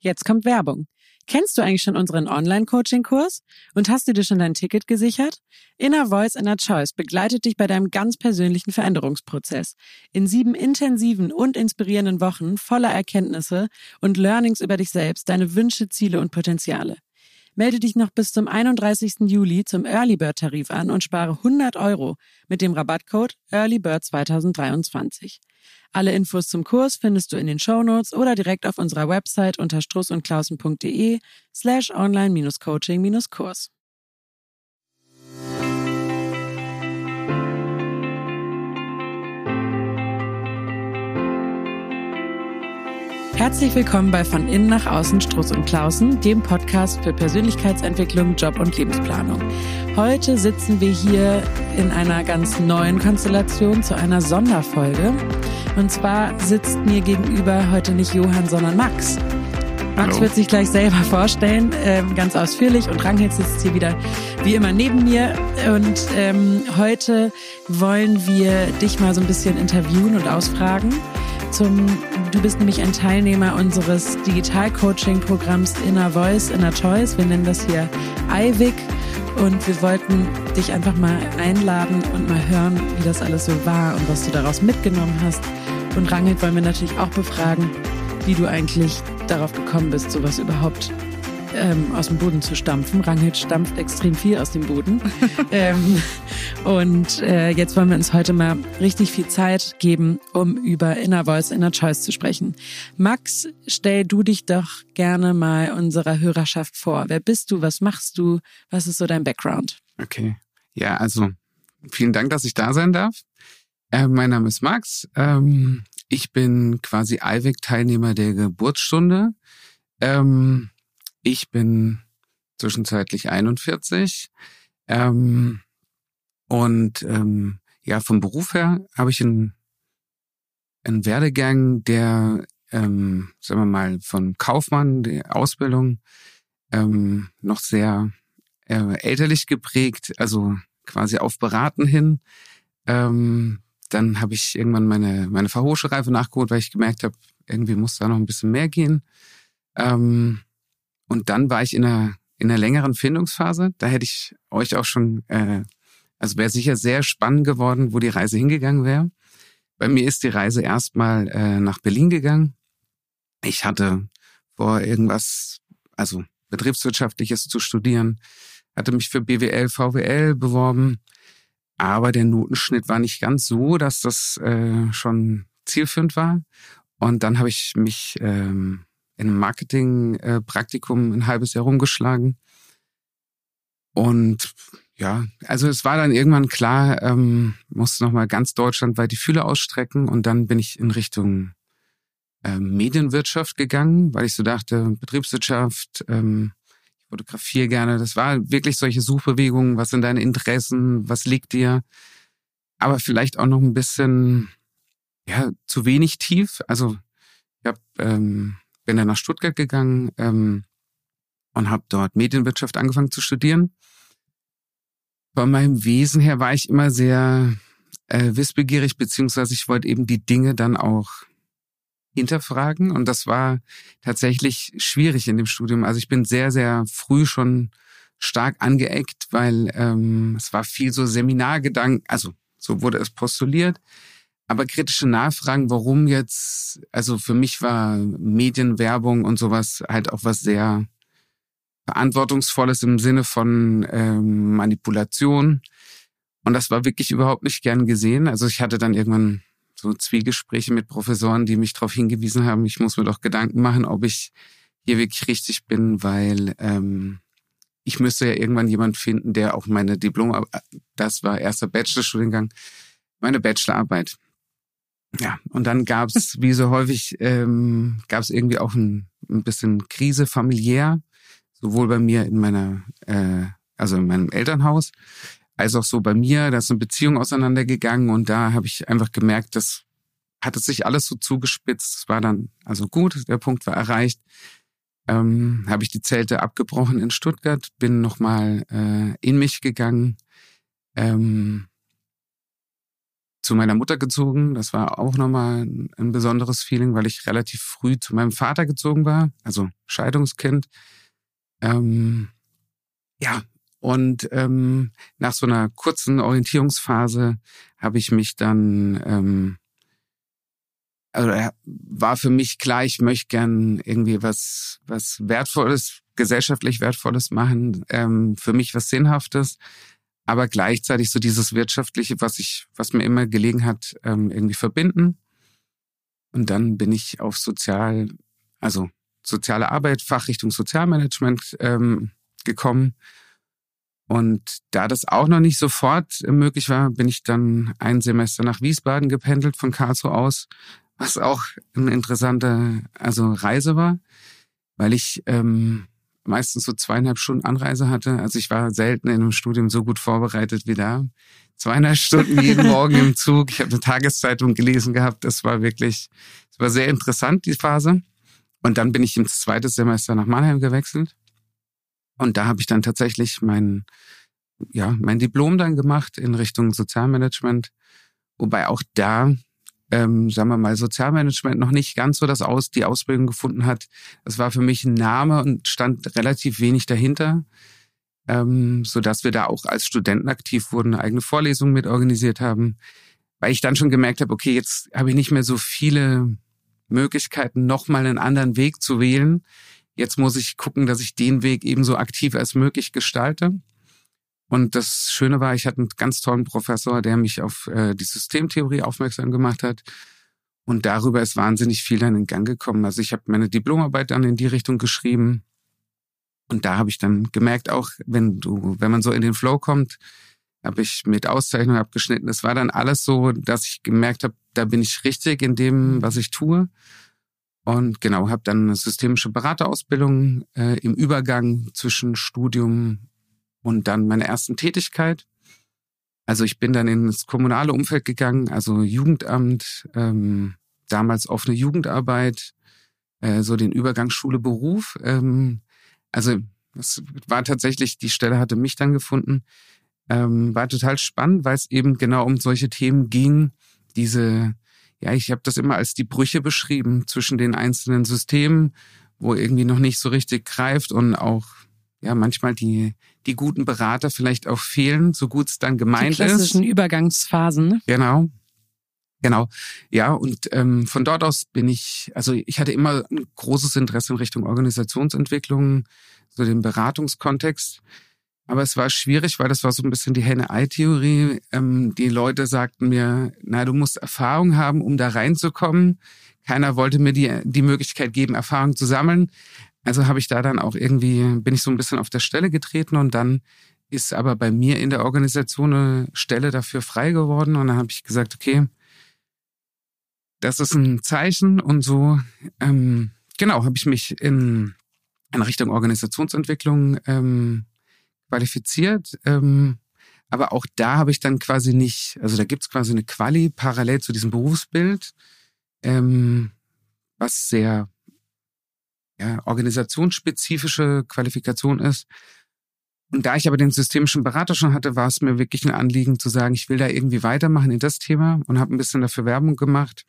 Jetzt kommt Werbung. Kennst du eigentlich schon unseren Online-Coaching-Kurs? Und hast du dir schon dein Ticket gesichert? Inner Voice, Inner Choice begleitet dich bei deinem ganz persönlichen Veränderungsprozess. In sieben intensiven und inspirierenden Wochen voller Erkenntnisse und Learnings über dich selbst, deine Wünsche, Ziele und Potenziale. Melde dich noch bis zum 31. Juli zum Early Bird Tarif an und spare 100 Euro mit dem Rabattcode EarlyBird 2023. Alle Infos zum Kurs findest du in den Show Notes oder direkt auf unserer Website unter strussundklausen.de slash online-coaching-kurs. Herzlich willkommen bei Von Innen nach Außen Struss und Klausen, dem Podcast für Persönlichkeitsentwicklung, Job und Lebensplanung. Heute sitzen wir hier in einer ganz neuen Konstellation zu einer Sonderfolge. Und zwar sitzt mir gegenüber heute nicht Johann, sondern Max. Max Hallo. wird sich gleich selber vorstellen, ähm, ganz ausführlich. Und Ranghild sitzt hier wieder wie immer neben mir. Und ähm, heute wollen wir dich mal so ein bisschen interviewen und ausfragen zum, du bist nämlich ein Teilnehmer unseres Digital-Coaching-Programms Inner Voice, Inner Choice. Wir nennen das hier IVIC. Und wir wollten dich einfach mal einladen und mal hören, wie das alles so war und was du daraus mitgenommen hast. Und Rangelt wollen wir natürlich auch befragen, wie du eigentlich darauf gekommen bist, sowas überhaupt ähm, aus dem Boden zu stampfen. Ranghild stampft extrem viel aus dem Boden. ähm, und äh, jetzt wollen wir uns heute mal richtig viel Zeit geben, um über Inner Voice, Inner Choice zu sprechen. Max, stell du dich doch gerne mal unserer Hörerschaft vor. Wer bist du? Was machst du? Was ist so dein Background? Okay. Ja, also vielen Dank, dass ich da sein darf. Äh, mein Name ist Max. Ähm, ich bin quasi IWIC-Teilnehmer der Geburtsstunde. Ähm, ich bin zwischenzeitlich 41. Ähm, und ähm, ja, vom Beruf her habe ich einen, einen Werdegang, der, ähm, sagen wir mal, von Kaufmann, der Ausbildung, ähm, noch sehr äh, elterlich geprägt, also quasi auf Beraten hin. Ähm, dann habe ich irgendwann meine, meine Fachhochschulreife nachgeholt, weil ich gemerkt habe, irgendwie muss da noch ein bisschen mehr gehen. Ähm, und dann war ich in einer, in einer längeren Findungsphase. Da hätte ich euch auch schon, äh, also wäre sicher sehr spannend geworden, wo die Reise hingegangen wäre. Bei mir ist die Reise erstmal äh, nach Berlin gegangen. Ich hatte vor irgendwas, also betriebswirtschaftliches zu studieren, hatte mich für BWL, VWL beworben, aber der Notenschnitt war nicht ganz so, dass das äh, schon zielführend war. Und dann habe ich mich ähm, in einem Marketing-Praktikum ein halbes Jahr rumgeschlagen. Und ja, also es war dann irgendwann klar, ähm, musste nochmal ganz deutschlandweit die Fühler ausstrecken und dann bin ich in Richtung ähm, Medienwirtschaft gegangen, weil ich so dachte, Betriebswirtschaft, ähm, ich fotografiere gerne. Das war wirklich solche Suchbewegungen, was sind deine Interessen, was liegt dir? Aber vielleicht auch noch ein bisschen, ja, zu wenig tief. Also ich habe ähm, bin dann nach Stuttgart gegangen ähm, und habe dort Medienwirtschaft angefangen zu studieren. Von meinem Wesen her war ich immer sehr äh, wissbegierig, beziehungsweise ich wollte eben die Dinge dann auch hinterfragen. Und das war tatsächlich schwierig in dem Studium. Also ich bin sehr, sehr früh schon stark angeeckt, weil ähm, es war viel so Seminargedanken, also so wurde es postuliert. Aber kritische Nachfragen, warum jetzt, also für mich war Medienwerbung und sowas halt auch was sehr Verantwortungsvolles im Sinne von ähm, Manipulation. Und das war wirklich überhaupt nicht gern gesehen. Also ich hatte dann irgendwann so Zwiegespräche mit Professoren, die mich darauf hingewiesen haben, ich muss mir doch Gedanken machen, ob ich hier wirklich richtig bin, weil ähm, ich müsste ja irgendwann jemand finden, der auch meine Diplom, das war erster Bachelorstudiengang, meine Bachelorarbeit ja, und dann gab es, wie so häufig, ähm, gab es irgendwie auch ein, ein bisschen Krise familiär, sowohl bei mir in meiner, äh, also in meinem Elternhaus, als auch so bei mir. Da ist eine Beziehung auseinandergegangen und da habe ich einfach gemerkt, das hatte sich alles so zugespitzt. Es war dann also gut, der Punkt war erreicht. Ähm, habe ich die Zelte abgebrochen in Stuttgart, bin nochmal äh, in mich gegangen. Ähm, zu meiner Mutter gezogen. Das war auch nochmal ein besonderes Feeling, weil ich relativ früh zu meinem Vater gezogen war, also Scheidungskind. Ähm, ja, und ähm, nach so einer kurzen Orientierungsphase habe ich mich dann, ähm, also war für mich klar, ich möchte gern irgendwie was, was Wertvolles, gesellschaftlich Wertvolles machen, ähm, für mich was Sinnhaftes, aber gleichzeitig so dieses Wirtschaftliche, was ich, was mir immer gelegen hat, ähm, irgendwie verbinden. Und dann bin ich auf Sozial, also soziale Arbeit, Fachrichtung Sozialmanagement ähm, gekommen und da das auch noch nicht sofort möglich war, bin ich dann ein Semester nach Wiesbaden gependelt von Karlsruhe aus, was auch eine interessante also Reise war, weil ich ähm, meistens so zweieinhalb Stunden Anreise hatte. Also ich war selten in einem Studium so gut vorbereitet wie da. Zweieinhalb Stunden jeden Morgen im Zug. Ich habe eine Tageszeitung gelesen gehabt. Das war wirklich, es war sehr interessant, die Phase. Und dann bin ich ins zweite Semester nach Mannheim gewechselt und da habe ich dann tatsächlich mein, ja, mein Diplom dann gemacht in Richtung Sozialmanagement. Wobei auch da, ähm, sagen wir mal, Sozialmanagement noch nicht ganz so das Aus, die Ausbildung gefunden hat. Das war für mich ein Name und stand relativ wenig dahinter. Ähm, so dass wir da auch als Studenten aktiv wurden, eigene Vorlesung mit organisiert haben, weil ich dann schon gemerkt habe, okay, jetzt habe ich nicht mehr so viele Möglichkeiten, nochmal einen anderen Weg zu wählen. Jetzt muss ich gucken, dass ich den Weg ebenso aktiv als möglich gestalte. Und das Schöne war, ich hatte einen ganz tollen Professor, der mich auf äh, die Systemtheorie aufmerksam gemacht hat. Und darüber ist wahnsinnig viel dann in Gang gekommen. Also ich habe meine Diplomarbeit dann in die Richtung geschrieben. Und da habe ich dann gemerkt, auch wenn du, wenn man so in den Flow kommt, habe ich mit Auszeichnung abgeschnitten. Es war dann alles so, dass ich gemerkt habe, da bin ich richtig in dem, was ich tue. Und genau, habe dann eine systemische Beraterausbildung äh, im Übergang zwischen Studium und dann meiner ersten Tätigkeit. Also ich bin dann ins kommunale Umfeld gegangen, also Jugendamt, ähm, damals offene Jugendarbeit, äh, so den Übergang Schule Beruf. Ähm, also es war tatsächlich, die Stelle hatte mich dann gefunden. Ähm, war total spannend, weil es eben genau um solche Themen ging, diese ja, ich habe das immer als die Brüche beschrieben zwischen den einzelnen Systemen, wo irgendwie noch nicht so richtig greift und auch ja manchmal die die guten Berater vielleicht auch fehlen, so gut es dann gemeint ist. Die klassischen ist. Übergangsphasen. Ne? Genau. Genau, ja, und ähm, von dort aus bin ich, also ich hatte immer ein großes Interesse in Richtung Organisationsentwicklung, so den Beratungskontext. Aber es war schwierig, weil das war so ein bisschen die Henne-Ei-Theorie. Ähm, die Leute sagten mir, na, du musst Erfahrung haben, um da reinzukommen. Keiner wollte mir die, die Möglichkeit geben, Erfahrung zu sammeln. Also habe ich da dann auch irgendwie, bin ich so ein bisschen auf der Stelle getreten und dann ist aber bei mir in der Organisation eine Stelle dafür frei geworden und dann habe ich gesagt, okay, das ist ein Zeichen und so, ähm, genau, habe ich mich in, in Richtung Organisationsentwicklung ähm, qualifiziert. Ähm, aber auch da habe ich dann quasi nicht, also da gibt's quasi eine Quali parallel zu diesem Berufsbild, ähm, was sehr ja, organisationsspezifische Qualifikation ist. Und da ich aber den systemischen Berater schon hatte, war es mir wirklich ein Anliegen zu sagen, ich will da irgendwie weitermachen in das Thema und habe ein bisschen dafür Werbung gemacht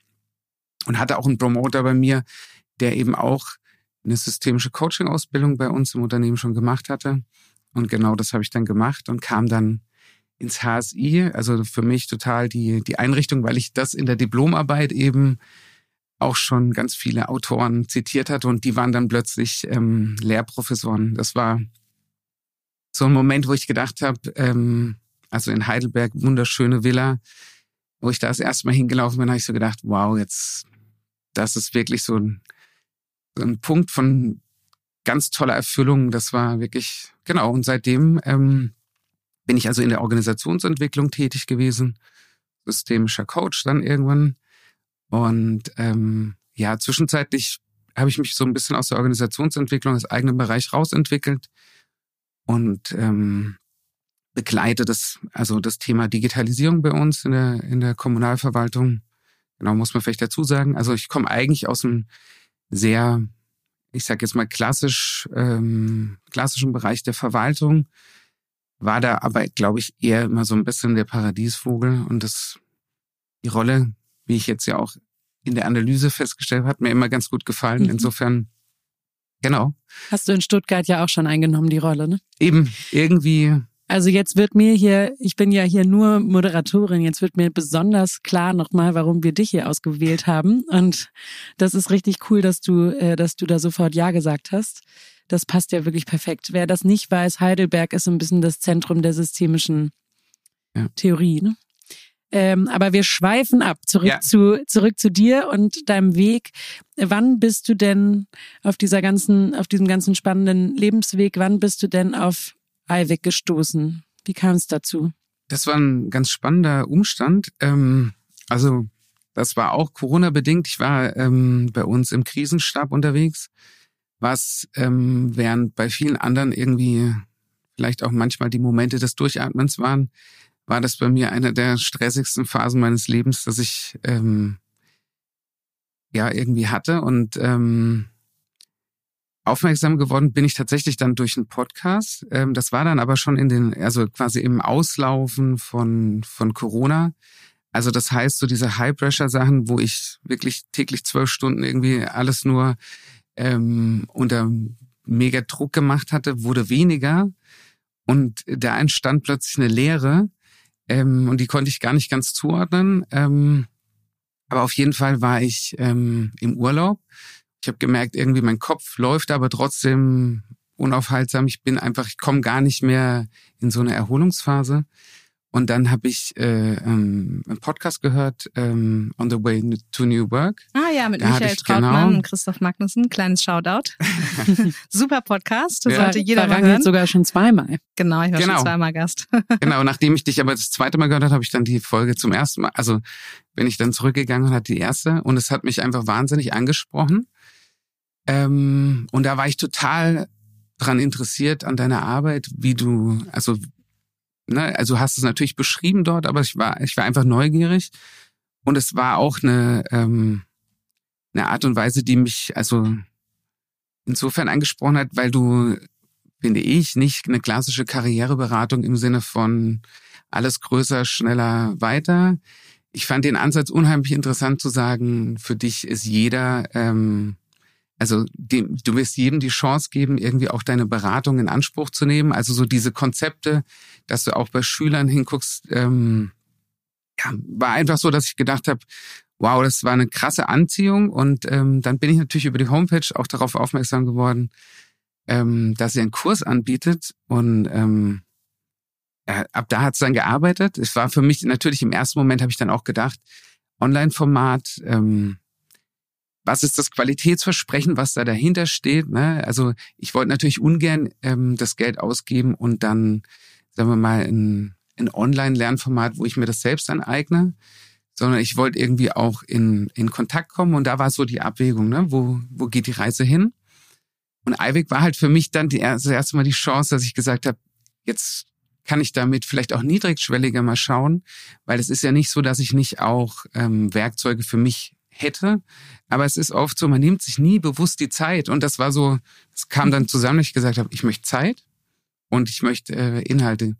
und hatte auch einen Promoter bei mir, der eben auch eine systemische Coaching-Ausbildung bei uns im Unternehmen schon gemacht hatte. Und genau das habe ich dann gemacht und kam dann ins HSI. Also für mich total die, die Einrichtung, weil ich das in der Diplomarbeit eben auch schon ganz viele Autoren zitiert hatte und die waren dann plötzlich ähm, Lehrprofessoren. Das war so ein Moment, wo ich gedacht habe, ähm, also in Heidelberg, wunderschöne Villa, wo ich da das erste Mal hingelaufen bin, habe ich so gedacht, wow, jetzt, das ist wirklich so ein, so ein Punkt von ganz tolle Erfüllung. Das war wirklich, genau. Und seitdem ähm, bin ich also in der Organisationsentwicklung tätig gewesen, systemischer Coach dann irgendwann. Und ähm, ja, zwischenzeitlich habe ich mich so ein bisschen aus der Organisationsentwicklung als eigenen Bereich rausentwickelt und ähm, begleite das, also das Thema Digitalisierung bei uns in der, in der Kommunalverwaltung. Genau, muss man vielleicht dazu sagen. Also ich komme eigentlich aus einem sehr ich sage jetzt mal klassisch, ähm, klassischen Bereich der Verwaltung, war da aber, glaube ich, eher immer so ein bisschen der Paradiesvogel und das die Rolle, wie ich jetzt ja auch in der Analyse festgestellt habe, hat mir immer ganz gut gefallen. Mhm. Insofern, genau. Hast du in Stuttgart ja auch schon eingenommen, die Rolle, ne? Eben, irgendwie. Also jetzt wird mir hier, ich bin ja hier nur Moderatorin, jetzt wird mir besonders klar nochmal, warum wir dich hier ausgewählt haben. Und das ist richtig cool, dass du, äh, dass du da sofort Ja gesagt hast. Das passt ja wirklich perfekt. Wer das nicht weiß, Heidelberg ist so ein bisschen das Zentrum der systemischen ja. Theorie. Ne? Ähm, aber wir schweifen ab, zurück ja. zu, zurück zu dir und deinem Weg. Wann bist du denn auf dieser ganzen, auf diesem ganzen spannenden Lebensweg, wann bist du denn auf Eiweg gestoßen? Wie kam es dazu? Das war ein ganz spannender Umstand. Ähm, also, das war auch Corona-bedingt. Ich war ähm, bei uns im Krisenstab unterwegs, was ähm, während bei vielen anderen irgendwie vielleicht auch manchmal die Momente des Durchatmens waren, war das bei mir eine der stressigsten Phasen meines Lebens, dass ich ähm, ja irgendwie hatte. Und ähm, aufmerksam geworden bin ich tatsächlich dann durch einen Podcast. Ähm, das war dann aber schon in den, also quasi im Auslaufen von, von Corona. Also das heißt, so diese High-Pressure-Sachen, wo ich wirklich täglich zwölf Stunden irgendwie alles nur ähm, unter mega Druck gemacht hatte, wurde weniger. Und da entstand plötzlich eine Leere, ähm, und die konnte ich gar nicht ganz zuordnen. Ähm, aber auf jeden Fall war ich ähm, im Urlaub. Ich habe gemerkt, irgendwie mein Kopf läuft aber trotzdem unaufhaltsam. Ich bin einfach, ich komme gar nicht mehr in so eine Erholungsphase. Und dann habe ich äh, ähm, einen Podcast gehört, ähm, On the Way to New Work. Ah ja, mit da Michael ich, Trautmann genau, und Christoph Magnussen. Kleines Shoutout. Super Podcast, das ja, sollte jeder mal hören. sogar schon zweimal. Genau, ich war genau. schon zweimal Gast. genau, nachdem ich dich aber das zweite Mal gehört habe, habe ich dann die Folge zum ersten Mal, also bin ich dann zurückgegangen und hatte die erste und es hat mich einfach wahnsinnig angesprochen. Ähm, und da war ich total dran interessiert an deiner Arbeit, wie du, also ne, also hast es natürlich beschrieben dort, aber ich war, ich war einfach neugierig. Und es war auch eine, ähm, eine Art und Weise, die mich also insofern angesprochen hat, weil du, finde ich, nicht eine klassische Karriereberatung im Sinne von alles größer, schneller, weiter. Ich fand den Ansatz unheimlich interessant zu sagen, für dich ist jeder ähm, also dem, du wirst jedem die Chance geben, irgendwie auch deine Beratung in Anspruch zu nehmen. Also so diese Konzepte, dass du auch bei Schülern hinguckst, ähm, ja, war einfach so, dass ich gedacht habe, wow, das war eine krasse Anziehung. Und ähm, dann bin ich natürlich über die Homepage auch darauf aufmerksam geworden, ähm, dass sie einen Kurs anbietet. Und ähm, ja, ab da hat es dann gearbeitet. Es war für mich natürlich im ersten Moment, habe ich dann auch gedacht, Online-Format, ähm, was ist das Qualitätsversprechen, was da dahinter steht. Ne? Also ich wollte natürlich ungern ähm, das Geld ausgeben und dann, sagen wir mal, ein, ein Online-Lernformat, wo ich mir das selbst aneigne, sondern ich wollte irgendwie auch in, in Kontakt kommen und da war so die Abwägung, ne? wo, wo geht die Reise hin? Und Eiweg war halt für mich dann die, das erste Mal die Chance, dass ich gesagt habe, jetzt kann ich damit vielleicht auch niedrigschwelliger mal schauen, weil es ist ja nicht so, dass ich nicht auch ähm, Werkzeuge für mich hätte. Aber es ist oft so, man nimmt sich nie bewusst die Zeit. Und das war so, es kam dann zusammen, dass ich gesagt habe, ich möchte Zeit und ich möchte äh, Inhalte.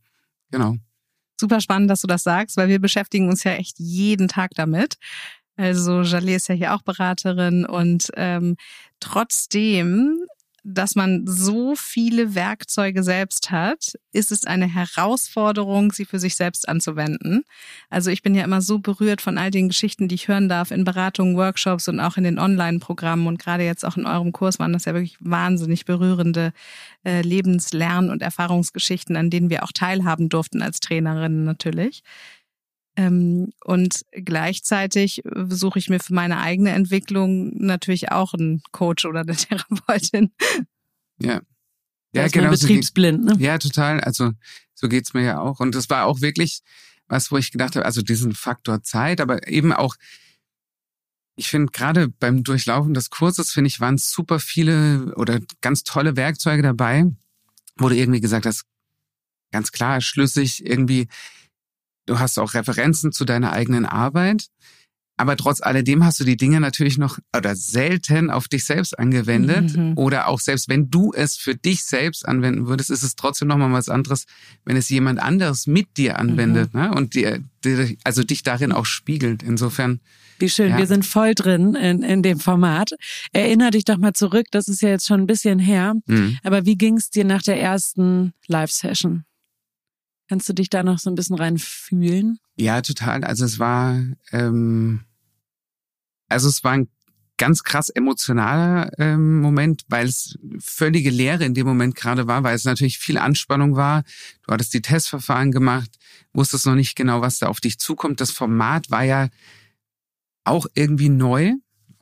Genau. Super spannend, dass du das sagst, weil wir beschäftigen uns ja echt jeden Tag damit. Also Jalé ist ja hier auch Beraterin und ähm, trotzdem dass man so viele Werkzeuge selbst hat, ist es eine Herausforderung, sie für sich selbst anzuwenden. Also ich bin ja immer so berührt von all den Geschichten, die ich hören darf in Beratungen, Workshops und auch in den Online-Programmen und gerade jetzt auch in eurem Kurs waren das ja wirklich wahnsinnig berührende äh, Lebens-, Lern- und Erfahrungsgeschichten, an denen wir auch teilhaben durften als Trainerinnen natürlich. Ähm, und gleichzeitig suche ich mir für meine eigene Entwicklung natürlich auch einen Coach oder eine Therapeutin. Ja. Ja, genau. Betriebsblind, ne? Ja, total. Also so geht's mir ja auch. Und das war auch wirklich was, wo ich gedacht habe, also diesen Faktor Zeit, aber eben auch, ich finde gerade beim Durchlaufen des Kurses, finde ich, waren super viele oder ganz tolle Werkzeuge dabei, wo du irgendwie gesagt hast, ganz klar, schlüssig, irgendwie Du hast auch Referenzen zu deiner eigenen Arbeit. Aber trotz alledem hast du die Dinge natürlich noch oder selten auf dich selbst angewendet. Mhm. Oder auch selbst wenn du es für dich selbst anwenden würdest, ist es trotzdem nochmal was anderes, wenn es jemand anderes mit dir anwendet mhm. ne? und dir, dir, also dich darin auch spiegelt. Insofern. Wie schön, ja. wir sind voll drin in, in dem Format. Erinner dich doch mal zurück, das ist ja jetzt schon ein bisschen her. Mhm. Aber wie ging es dir nach der ersten Live-Session? Kannst du dich da noch so ein bisschen reinfühlen? Ja, total. Also es war, ähm, also es war ein ganz krass emotionaler ähm, Moment, weil es völlige Leere in dem Moment gerade war, weil es natürlich viel Anspannung war. Du hattest die Testverfahren gemacht, wusstest noch nicht genau, was da auf dich zukommt. Das Format war ja auch irgendwie neu.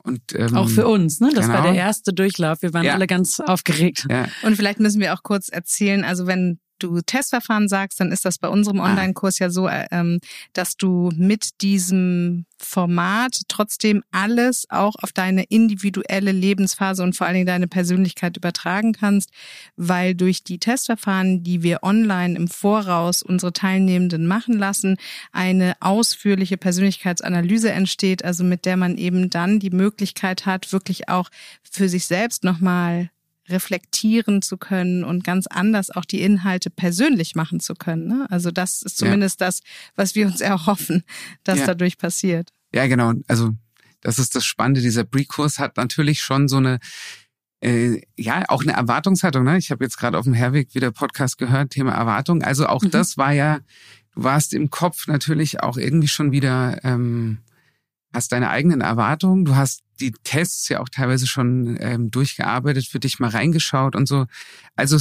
Und, ähm, auch für uns, ne? Das genau. war der erste Durchlauf. Wir waren ja. alle ganz aufgeregt. Ja. Und vielleicht müssen wir auch kurz erzählen, also wenn du Testverfahren sagst, dann ist das bei unserem ah. Online-Kurs ja so, ähm, dass du mit diesem Format trotzdem alles auch auf deine individuelle Lebensphase und vor allen Dingen deine Persönlichkeit übertragen kannst, weil durch die Testverfahren, die wir online im Voraus unsere Teilnehmenden machen lassen, eine ausführliche Persönlichkeitsanalyse entsteht, also mit der man eben dann die Möglichkeit hat, wirklich auch für sich selbst nochmal reflektieren zu können und ganz anders auch die Inhalte persönlich machen zu können. Ne? Also das ist zumindest ja. das, was wir uns erhoffen, dass ja. dadurch passiert. Ja, genau. Also das ist das Spannende. Dieser Pre-Kurs hat natürlich schon so eine äh, ja, auch eine Erwartungshaltung. Ne? Ich habe jetzt gerade auf dem Herweg wieder Podcast gehört, Thema Erwartung. Also auch mhm. das war ja, du warst im Kopf natürlich auch irgendwie schon wieder ähm, hast deine eigenen Erwartungen, du hast die Tests ja auch teilweise schon ähm, durchgearbeitet, für dich mal reingeschaut und so. Also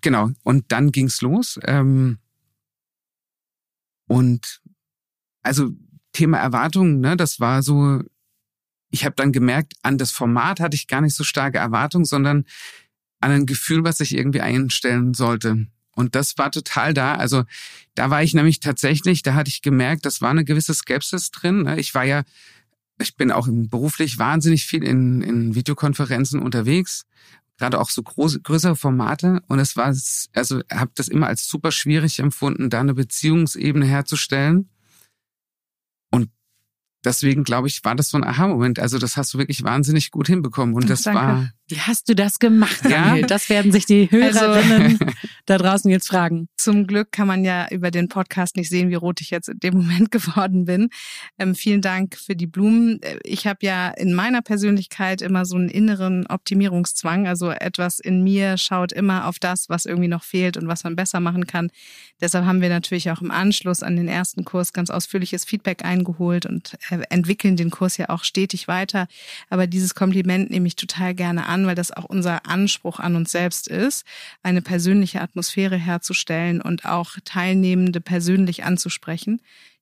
genau, und dann ging's los. Ähm, und also Thema Erwartungen, ne, das war so, ich habe dann gemerkt, an das Format hatte ich gar nicht so starke Erwartungen, sondern an ein Gefühl, was ich irgendwie einstellen sollte. Und das war total da. Also da war ich nämlich tatsächlich, da hatte ich gemerkt, das war eine gewisse Skepsis drin. Ne? Ich war ja, ich bin auch beruflich wahnsinnig viel in, in Videokonferenzen unterwegs, gerade auch so große, größere Formate. Und es war, also habe das immer als super schwierig empfunden, da eine Beziehungsebene herzustellen. Deswegen glaube ich, war das so ein Aha-Moment. Also das hast du wirklich wahnsinnig gut hinbekommen. Und das Danke. war. Wie hast du das gemacht, Daniel? Ja? Das werden sich die Hörerinnen also, da draußen jetzt fragen. Zum Glück kann man ja über den Podcast nicht sehen, wie rot ich jetzt in dem Moment geworden bin. Ähm, vielen Dank für die Blumen. Ich habe ja in meiner Persönlichkeit immer so einen inneren Optimierungszwang. Also etwas in mir schaut immer auf das, was irgendwie noch fehlt und was man besser machen kann. Deshalb haben wir natürlich auch im Anschluss an den ersten Kurs ganz ausführliches Feedback eingeholt und äh, entwickeln den Kurs ja auch stetig weiter. Aber dieses Kompliment nehme ich total gerne an, weil das auch unser Anspruch an uns selbst ist, eine persönliche Atmosphäre herzustellen und auch Teilnehmende persönlich anzusprechen.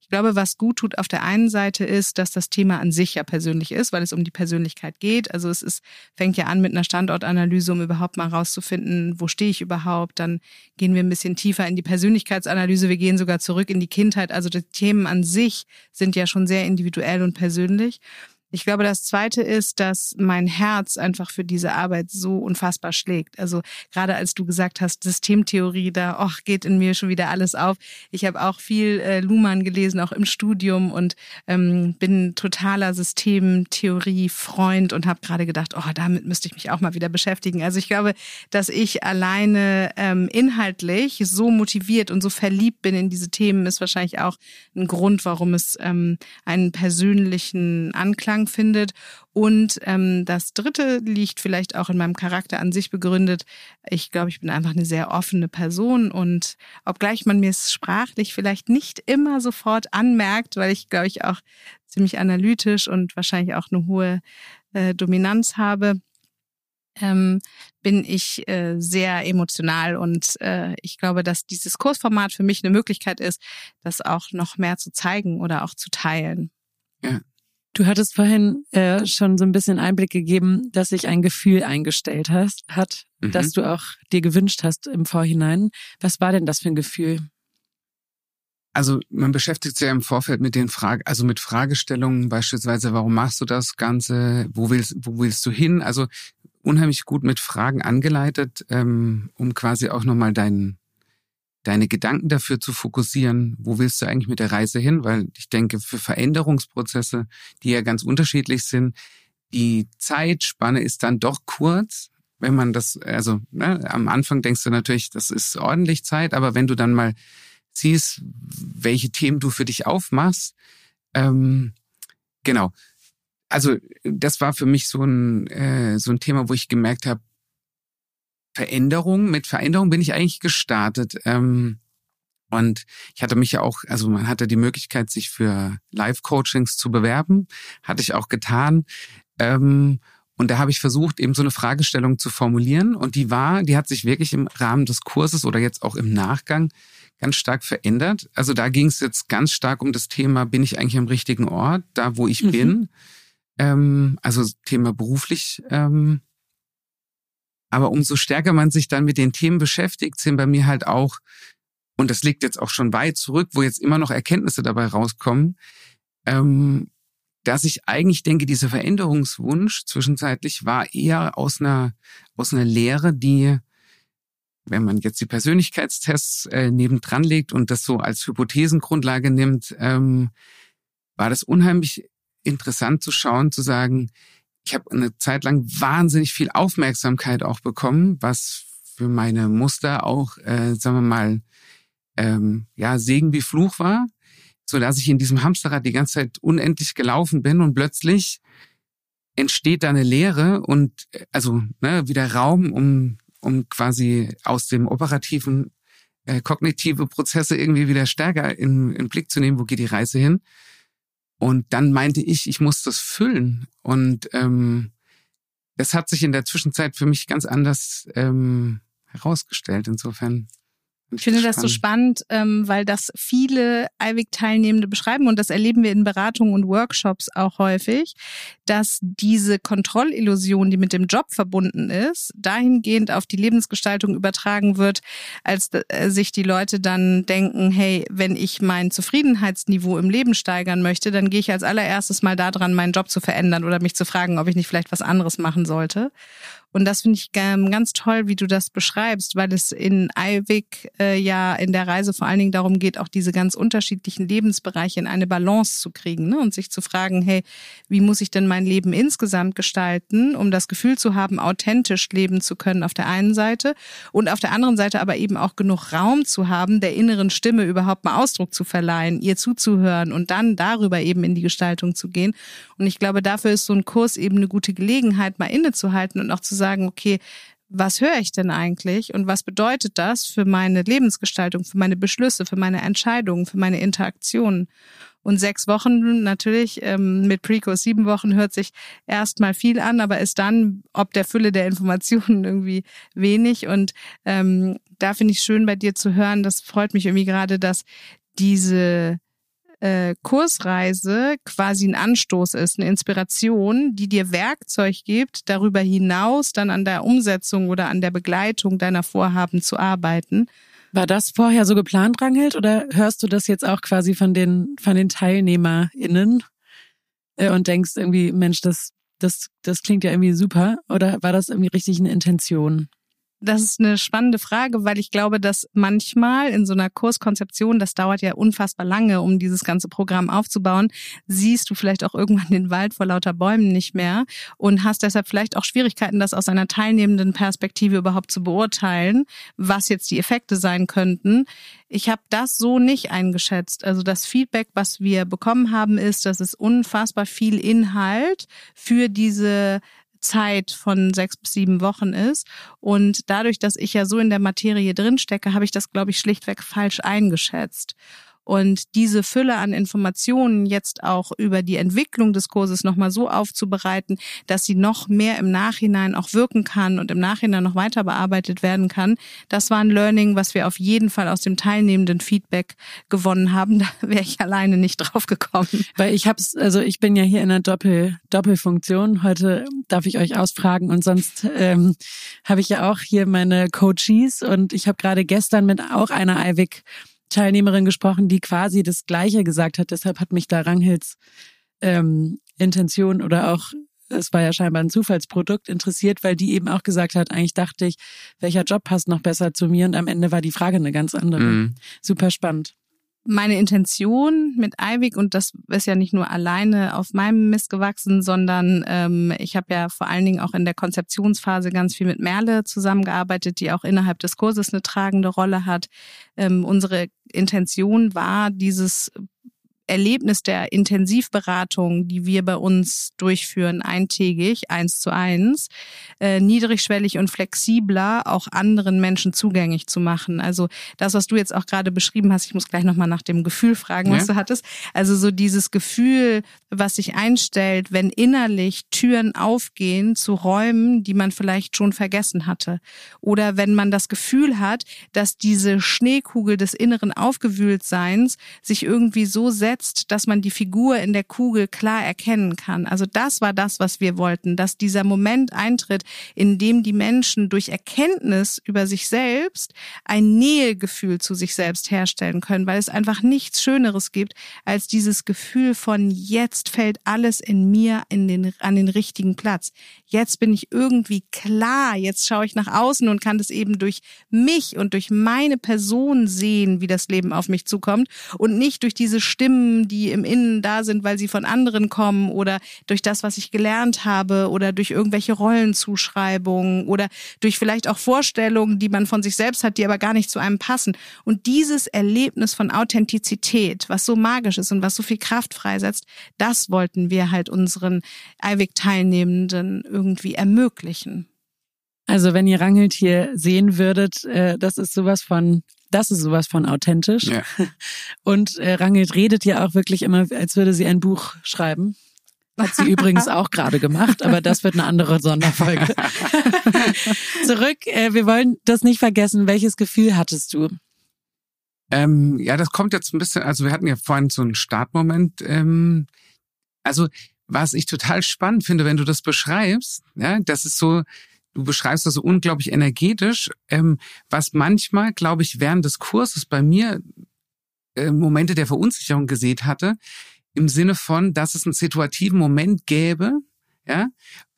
Ich glaube, was gut tut auf der einen Seite ist, dass das Thema an sich ja persönlich ist, weil es um die Persönlichkeit geht. Also es ist, fängt ja an mit einer Standortanalyse, um überhaupt mal rauszufinden, wo stehe ich überhaupt. Dann gehen wir ein bisschen tiefer in die Persönlichkeitsanalyse. Wir gehen sogar zurück in die Kindheit. Also die Themen an sich sind ja schon sehr individuell und persönlich. Ich glaube, das Zweite ist, dass mein Herz einfach für diese Arbeit so unfassbar schlägt. Also gerade als du gesagt hast, Systemtheorie, da och, geht in mir schon wieder alles auf. Ich habe auch viel äh, Luhmann gelesen, auch im Studium und ähm, bin totaler Systemtheorie-Freund und habe gerade gedacht, oh, damit müsste ich mich auch mal wieder beschäftigen. Also ich glaube, dass ich alleine ähm, inhaltlich so motiviert und so verliebt bin in diese Themen, ist wahrscheinlich auch ein Grund, warum es ähm, einen persönlichen Anklang Anklang findet. Und ähm, das Dritte liegt vielleicht auch in meinem Charakter an sich begründet. Ich glaube, ich bin einfach eine sehr offene Person und obgleich man mir es sprachlich vielleicht nicht immer sofort anmerkt, weil ich, glaube ich, auch ziemlich analytisch und wahrscheinlich auch eine hohe äh, Dominanz habe, ähm, bin ich äh, sehr emotional und äh, ich glaube, dass dieses Kursformat für mich eine Möglichkeit ist, das auch noch mehr zu zeigen oder auch zu teilen. Ja, Du hattest vorhin äh, schon so ein bisschen Einblick gegeben, dass sich ein Gefühl eingestellt hast, hat, mhm. das du auch dir gewünscht hast im Vorhinein. Was war denn das für ein Gefühl? Also man beschäftigt sich ja im Vorfeld mit den Fragen, also mit Fragestellungen beispielsweise, warum machst du das Ganze, wo willst, wo willst du hin? Also unheimlich gut mit Fragen angeleitet, ähm, um quasi auch nochmal deinen deine Gedanken dafür zu fokussieren, wo willst du eigentlich mit der Reise hin? Weil ich denke, für Veränderungsprozesse, die ja ganz unterschiedlich sind, die Zeitspanne ist dann doch kurz. Wenn man das, also ne, am Anfang denkst du natürlich, das ist ordentlich Zeit, aber wenn du dann mal siehst, welche Themen du für dich aufmachst, ähm, genau. Also das war für mich so ein äh, so ein Thema, wo ich gemerkt habe, Veränderung. Mit Veränderung bin ich eigentlich gestartet. Ähm, und ich hatte mich ja auch, also man hatte die Möglichkeit, sich für Live-Coachings zu bewerben. Hatte ich auch getan. Ähm, und da habe ich versucht, eben so eine Fragestellung zu formulieren. Und die war, die hat sich wirklich im Rahmen des Kurses oder jetzt auch im Nachgang ganz stark verändert. Also da ging es jetzt ganz stark um das Thema, bin ich eigentlich am richtigen Ort, da wo ich mhm. bin. Ähm, also Thema beruflich ähm, aber umso stärker man sich dann mit den Themen beschäftigt, sind bei mir halt auch, und das liegt jetzt auch schon weit zurück, wo jetzt immer noch Erkenntnisse dabei rauskommen, ähm, dass ich eigentlich denke, dieser Veränderungswunsch zwischenzeitlich war eher aus einer, aus einer Lehre, die, wenn man jetzt die Persönlichkeitstests äh, nebendran legt und das so als Hypothesengrundlage nimmt, ähm, war das unheimlich interessant zu schauen, zu sagen, ich habe eine Zeit lang wahnsinnig viel Aufmerksamkeit auch bekommen, was für meine Muster auch, äh, sagen wir mal, ähm, ja, Segen wie Fluch war, so dass ich in diesem Hamsterrad die ganze Zeit unendlich gelaufen bin und plötzlich entsteht da eine Leere und äh, also ne, wieder Raum, um, um quasi aus dem operativen äh, kognitive Prozesse irgendwie wieder stärker in, in Blick zu nehmen, wo geht die Reise hin. Und dann meinte ich, ich muss das füllen. Und ähm, das hat sich in der Zwischenzeit für mich ganz anders ähm, herausgestellt. Insofern ich finde das so spannend, ähm, weil das viele Eiwig-Teilnehmende beschreiben und das erleben wir in Beratungen und Workshops auch häufig, dass diese Kontrollillusion, die mit dem Job verbunden ist, dahingehend auf die Lebensgestaltung übertragen wird, als äh, sich die Leute dann denken, hey, wenn ich mein Zufriedenheitsniveau im Leben steigern möchte, dann gehe ich als allererstes mal daran, meinen Job zu verändern oder mich zu fragen, ob ich nicht vielleicht was anderes machen sollte. Und das finde ich ganz toll, wie du das beschreibst, weil es in Eiwig äh, ja in der Reise vor allen Dingen darum geht, auch diese ganz unterschiedlichen Lebensbereiche in eine Balance zu kriegen ne? und sich zu fragen, hey, wie muss ich denn mein Leben insgesamt gestalten, um das Gefühl zu haben, authentisch leben zu können auf der einen Seite und auf der anderen Seite aber eben auch genug Raum zu haben, der inneren Stimme überhaupt mal Ausdruck zu verleihen, ihr zuzuhören und dann darüber eben in die Gestaltung zu gehen. Und ich glaube, dafür ist so ein Kurs eben eine gute Gelegenheit, mal innezuhalten und auch zu sagen, okay, was höre ich denn eigentlich und was bedeutet das für meine Lebensgestaltung, für meine Beschlüsse, für meine Entscheidungen, für meine Interaktionen? Und sechs Wochen natürlich, ähm, mit Precos sieben Wochen hört sich erstmal viel an, aber ist dann, ob der Fülle der Informationen irgendwie wenig. Und ähm, da finde ich schön bei dir zu hören, das freut mich irgendwie gerade, dass diese äh, Kursreise quasi ein Anstoß ist, eine Inspiration, die dir Werkzeug gibt, darüber hinaus dann an der Umsetzung oder an der Begleitung deiner Vorhaben zu arbeiten. War das vorher so geplant, Rangelt, oder hörst du das jetzt auch quasi von den, von den TeilnehmerInnen äh, und denkst irgendwie, Mensch, das, das, das klingt ja irgendwie super? Oder war das irgendwie richtig eine Intention? Das ist eine spannende Frage, weil ich glaube, dass manchmal in so einer Kurskonzeption, das dauert ja unfassbar lange, um dieses ganze Programm aufzubauen, siehst du vielleicht auch irgendwann den Wald vor lauter Bäumen nicht mehr und hast deshalb vielleicht auch Schwierigkeiten, das aus einer teilnehmenden Perspektive überhaupt zu beurteilen, was jetzt die Effekte sein könnten. Ich habe das so nicht eingeschätzt. Also das Feedback, was wir bekommen haben, ist, dass es unfassbar viel Inhalt für diese Zeit von sechs bis sieben Wochen ist. Und dadurch, dass ich ja so in der Materie drinstecke, habe ich das, glaube ich, schlichtweg falsch eingeschätzt. Und diese Fülle an Informationen jetzt auch über die Entwicklung des Kurses nochmal so aufzubereiten, dass sie noch mehr im Nachhinein auch wirken kann und im Nachhinein noch weiter bearbeitet werden kann, das war ein Learning, was wir auf jeden Fall aus dem teilnehmenden Feedback gewonnen haben. Da wäre ich alleine nicht drauf gekommen. Weil ich hab's, also ich bin ja hier in einer Doppel, Doppelfunktion. Heute darf ich euch ausfragen und sonst ähm, habe ich ja auch hier meine Coaches und ich habe gerade gestern mit auch einer IWIC Teilnehmerin gesprochen, die quasi das Gleiche gesagt hat. Deshalb hat mich da Ranghils ähm, Intention oder auch es war ja scheinbar ein Zufallsprodukt, interessiert, weil die eben auch gesagt hat, eigentlich dachte ich, welcher Job passt noch besser zu mir und am Ende war die Frage eine ganz andere. Mhm. Super spannend meine Intention mit Eivik, und das ist ja nicht nur alleine auf meinem Mist gewachsen, sondern ähm, ich habe ja vor allen Dingen auch in der Konzeptionsphase ganz viel mit Merle zusammengearbeitet, die auch innerhalb des Kurses eine tragende Rolle hat. Ähm, unsere Intention war, dieses Erlebnis der Intensivberatung, die wir bei uns durchführen, eintägig, eins zu eins, äh, niedrigschwellig und flexibler auch anderen Menschen zugänglich zu machen. Also das, was du jetzt auch gerade beschrieben hast, ich muss gleich nochmal nach dem Gefühl fragen, was ja. du hattest. Also so dieses Gefühl, was sich einstellt, wenn innerlich Türen aufgehen zu Räumen, die man vielleicht schon vergessen hatte. Oder wenn man das Gefühl hat, dass diese Schneekugel des inneren Aufgewühltseins sich irgendwie so setzt, gesetzt, dass man die Figur in der Kugel klar erkennen kann. Also das war das, was wir wollten, dass dieser Moment eintritt, in dem die Menschen durch Erkenntnis über sich selbst ein Nähegefühl zu sich selbst herstellen können, weil es einfach nichts Schöneres gibt als dieses Gefühl von jetzt fällt alles in mir in den, an den richtigen Platz. Jetzt bin ich irgendwie klar. Jetzt schaue ich nach außen und kann das eben durch mich und durch meine Person sehen, wie das Leben auf mich zukommt und nicht durch diese Stimmen Stimmen, die im Innen da sind, weil sie von anderen kommen oder durch das, was ich gelernt habe oder durch irgendwelche Rollenzuschreibungen oder durch vielleicht auch Vorstellungen, die man von sich selbst hat, die aber gar nicht zu einem passen. Und dieses Erlebnis von Authentizität, was so magisch ist und was so viel Kraft freisetzt, das wollten wir halt unseren Eiwig-Teilnehmenden irgendwie ermöglichen. Also wenn ihr Rangelt hier sehen würdet, äh, das ist sowas von das ist sowas von authentisch. Ja. Und äh, Rangelt redet ja auch wirklich immer, als würde sie ein Buch schreiben. Hat sie übrigens auch gerade gemacht, aber das wird eine andere Sonderfolge. Zurück, äh, wir wollen das nicht vergessen. Welches Gefühl hattest du? Ähm, ja, das kommt jetzt ein bisschen, also wir hatten ja vorhin so einen Startmoment. Ähm, also was ich total spannend finde, wenn du das beschreibst, ja, das ist so, du beschreibst das so unglaublich energetisch, ähm, was manchmal, glaube ich, während des Kurses bei mir äh, Momente der Verunsicherung gesehen hatte, im Sinne von, dass es einen situativen Moment gäbe, ja,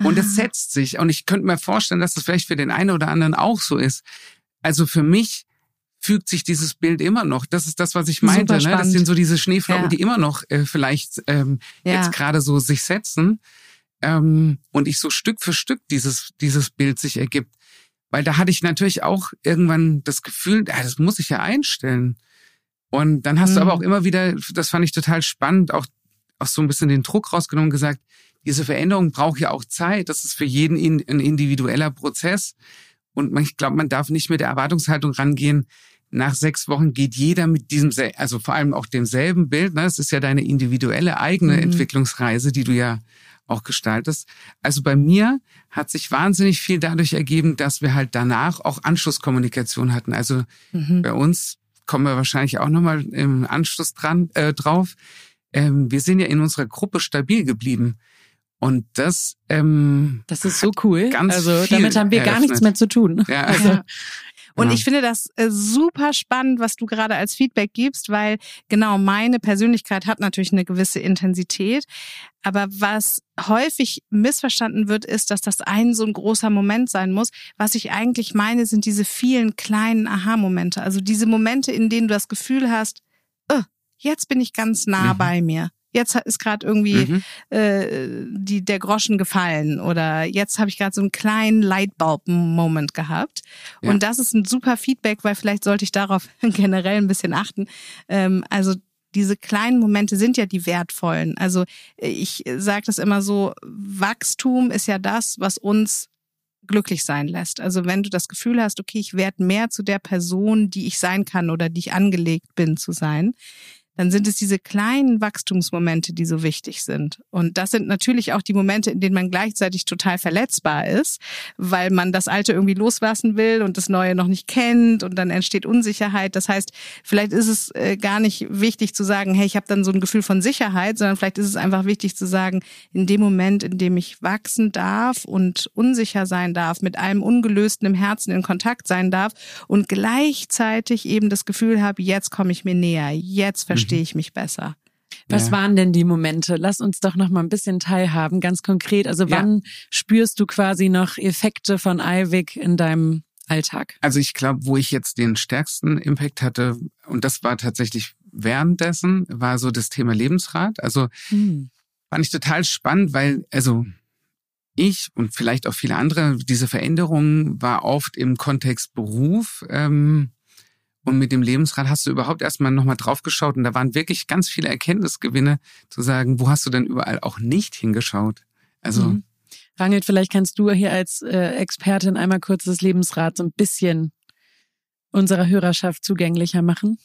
und es ah. setzt sich. Und ich könnte mir vorstellen, dass das vielleicht für den einen oder anderen auch so ist. Also für mich fügt sich dieses Bild immer noch. Das ist das, was ich meinte. Ne? Das sind so diese Schneeflocken, ja. die immer noch äh, vielleicht ähm, ja. jetzt gerade so sich setzen ähm, und ich so Stück für Stück dieses, dieses Bild sich ergibt. Weil da hatte ich natürlich auch irgendwann das Gefühl, ja, das muss ich ja einstellen. Und dann hast mhm. du aber mhm. auch immer wieder, das fand ich total spannend, auch, auch so ein bisschen den Druck rausgenommen gesagt, diese Veränderung braucht ja auch Zeit. Das ist für jeden ein individueller Prozess. Und ich glaube, man darf nicht mit der Erwartungshaltung rangehen, nach sechs Wochen geht jeder mit diesem, also vor allem auch demselben Bild. Ne? Das ist ja deine individuelle eigene mhm. Entwicklungsreise, die du ja auch gestaltest. Also bei mir hat sich wahnsinnig viel dadurch ergeben, dass wir halt danach auch Anschlusskommunikation hatten. Also mhm. bei uns kommen wir wahrscheinlich auch nochmal im Anschluss dran äh, drauf. Ähm, wir sind ja in unserer Gruppe stabil geblieben. Und das, ähm, das ist so cool. Ganz also damit haben wir eröffnet. gar nichts mehr zu tun. Ja. Also, und ja. ich finde das äh, super spannend, was du gerade als Feedback gibst, weil genau meine Persönlichkeit hat natürlich eine gewisse Intensität. Aber was häufig missverstanden wird, ist, dass das ein so ein großer Moment sein muss. Was ich eigentlich meine, sind diese vielen kleinen Aha-Momente. Also diese Momente, in denen du das Gefühl hast, oh, jetzt bin ich ganz nah mhm. bei mir jetzt ist gerade irgendwie mhm. äh, die, der Groschen gefallen oder jetzt habe ich gerade so einen kleinen Lightbulb-Moment gehabt. Ja. Und das ist ein super Feedback, weil vielleicht sollte ich darauf generell ein bisschen achten. Ähm, also diese kleinen Momente sind ja die wertvollen. Also ich sage das immer so, Wachstum ist ja das, was uns glücklich sein lässt. Also wenn du das Gefühl hast, okay, ich werde mehr zu der Person, die ich sein kann oder die ich angelegt bin zu sein, dann sind es diese kleinen Wachstumsmomente, die so wichtig sind. Und das sind natürlich auch die Momente, in denen man gleichzeitig total verletzbar ist, weil man das Alte irgendwie loslassen will und das Neue noch nicht kennt und dann entsteht Unsicherheit. Das heißt, vielleicht ist es äh, gar nicht wichtig zu sagen, hey, ich habe dann so ein Gefühl von Sicherheit, sondern vielleicht ist es einfach wichtig zu sagen, in dem Moment, in dem ich wachsen darf und unsicher sein darf, mit allem Ungelösten im Herzen in Kontakt sein darf und gleichzeitig eben das Gefühl habe, jetzt komme ich mir näher, jetzt verstehe verstehe ich mich besser. Was Ja. waren denn die Momente? Lass uns doch noch mal ein bisschen teilhaben, ganz konkret. Also wann spürst du quasi noch Effekte von Eiwig in deinem Alltag? Also ich glaube, wo ich jetzt den stärksten Impact hatte, und das war tatsächlich währenddessen, war so das Thema Lebensrat. Also Hm. fand ich total spannend, weil, also ich und vielleicht auch viele andere, diese Veränderung war oft im Kontext Beruf. Ähm, und mit dem Lebensrat hast du überhaupt erstmal nochmal drauf geschaut und da waren wirklich ganz viele Erkenntnisgewinne zu sagen, wo hast du denn überall auch nicht hingeschaut? Also Mhm. Rangelt, vielleicht kannst du hier als äh, Expertin einmal kurz das Lebensrad so ein bisschen unserer Hörerschaft zugänglicher machen.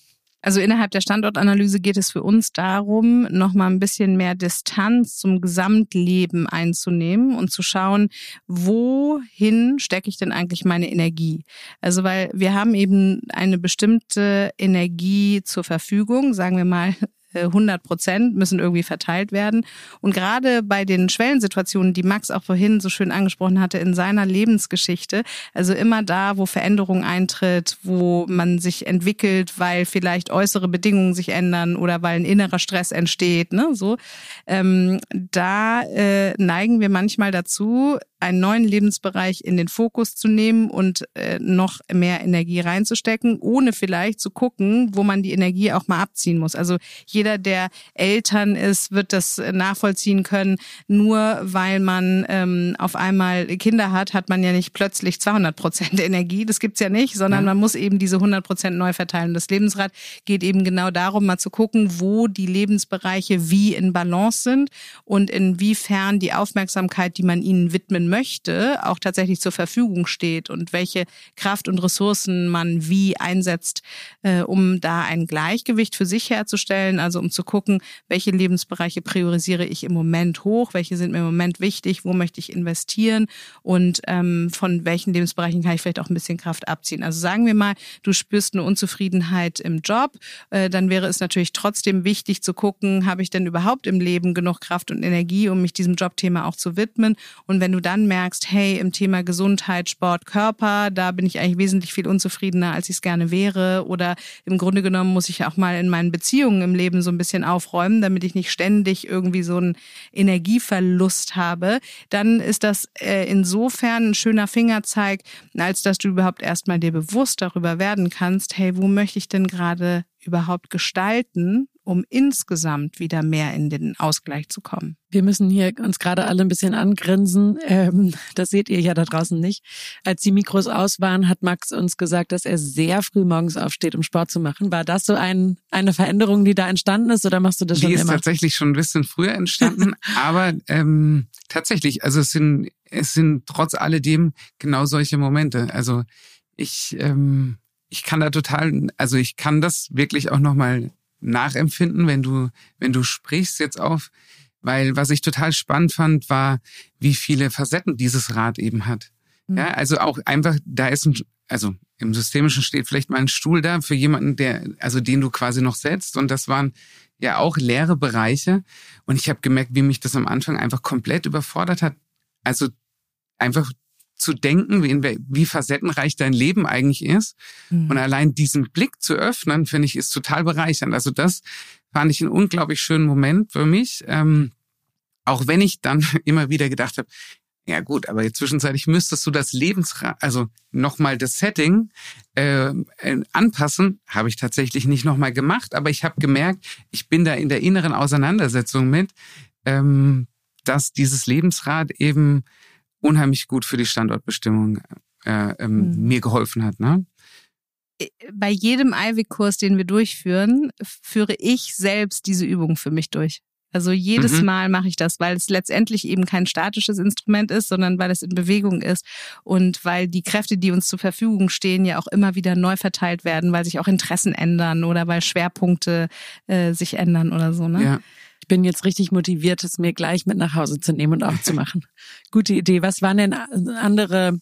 Also innerhalb der Standortanalyse geht es für uns darum, nochmal ein bisschen mehr Distanz zum Gesamtleben einzunehmen und zu schauen, wohin stecke ich denn eigentlich meine Energie? Also weil wir haben eben eine bestimmte Energie zur Verfügung, sagen wir mal 100 Prozent müssen irgendwie verteilt werden. Und gerade bei den Schwellensituationen, die Max auch vorhin so schön angesprochen hatte in seiner Lebensgeschichte, also immer da, wo Veränderung eintritt, wo man sich entwickelt, weil vielleicht äußere Bedingungen sich ändern oder weil ein innerer Stress entsteht, ne, so, ähm, da äh, neigen wir manchmal dazu, einen neuen Lebensbereich in den Fokus zu nehmen und äh, noch mehr Energie reinzustecken, ohne vielleicht zu gucken, wo man die Energie auch mal abziehen muss. Also jeder, der Eltern ist, wird das nachvollziehen können. Nur weil man ähm, auf einmal Kinder hat, hat man ja nicht plötzlich 200 Prozent Energie. Das gibt's ja nicht, sondern Ja. man muss eben diese 100 Prozent neu verteilen. Das Lebensrad geht eben genau darum, mal zu gucken, wo die Lebensbereiche wie in Balance sind und inwiefern die Aufmerksamkeit, die man ihnen widmen möchte, auch tatsächlich zur Verfügung steht und welche Kraft und Ressourcen man wie einsetzt, äh, um da ein Gleichgewicht für sich herzustellen, also um zu gucken, welche Lebensbereiche priorisiere ich im Moment hoch, welche sind mir im Moment wichtig, wo möchte ich investieren und ähm, von welchen Lebensbereichen kann ich vielleicht auch ein bisschen Kraft abziehen. Also sagen wir mal, du spürst eine Unzufriedenheit im Job, äh, dann wäre es natürlich trotzdem wichtig zu gucken, habe ich denn überhaupt im Leben genug Kraft und Energie, um mich diesem Jobthema auch zu widmen. Und wenn du dann merkst, hey, im Thema Gesundheit, Sport, Körper, da bin ich eigentlich wesentlich viel unzufriedener, als ich es gerne wäre. Oder im Grunde genommen muss ich auch mal in meinen Beziehungen im Leben so ein bisschen aufräumen, damit ich nicht ständig irgendwie so einen Energieverlust habe, dann ist das äh, insofern ein schöner Fingerzeig, als dass du überhaupt erstmal dir bewusst darüber werden kannst, hey, wo möchte ich denn gerade überhaupt gestalten, um insgesamt wieder mehr in den Ausgleich zu kommen. Wir müssen hier uns gerade alle ein bisschen angrinsen. Ähm, das seht ihr ja da draußen nicht. Als die Mikros aus waren, hat Max uns gesagt, dass er sehr früh morgens aufsteht, um Sport zu machen. War das so ein, eine Veränderung, die da entstanden ist, oder machst du das die schon ist immer? tatsächlich schon ein bisschen früher entstanden, aber ähm, tatsächlich, also es sind es sind trotz alledem genau solche Momente. Also ich ähm, ich kann da total, also ich kann das wirklich auch nochmal nachempfinden, wenn du, wenn du sprichst jetzt auf, weil was ich total spannend fand, war, wie viele Facetten dieses Rad eben hat. Mhm. Ja, also auch einfach, da ist ein, also im Systemischen steht vielleicht mal ein Stuhl da für jemanden, der, also den du quasi noch setzt. Und das waren ja auch leere Bereiche. Und ich habe gemerkt, wie mich das am Anfang einfach komplett überfordert hat. Also einfach zu denken, wie, wie facettenreich dein Leben eigentlich ist. Mhm. Und allein diesen Blick zu öffnen, finde ich, ist total bereichernd. Also das fand ich einen unglaublich schönen Moment für mich. Ähm, auch wenn ich dann immer wieder gedacht habe, ja gut, aber zwischenzeitlich müsstest du das Lebensrad, also nochmal das Setting äh, äh, anpassen, habe ich tatsächlich nicht nochmal gemacht, aber ich habe gemerkt, ich bin da in der inneren Auseinandersetzung mit, ähm, dass dieses Lebensrad eben unheimlich gut für die Standortbestimmung äh, ähm, Mhm. mir geholfen hat. Ne? Bei jedem Eiwig-Kurs, den wir durchführen, führe ich selbst diese Übung für mich durch. Also jedes Mhm. Mal mache ich das, weil es letztendlich eben kein statisches Instrument ist, sondern weil es in Bewegung ist und weil die Kräfte, die uns zur Verfügung stehen, ja auch immer wieder neu verteilt werden, weil sich auch Interessen ändern oder weil Schwerpunkte äh, sich ändern oder so. Ne? Ja. Ich bin jetzt richtig motiviert, es mir gleich mit nach Hause zu nehmen und auch zu machen. Gute Idee. Was waren denn andere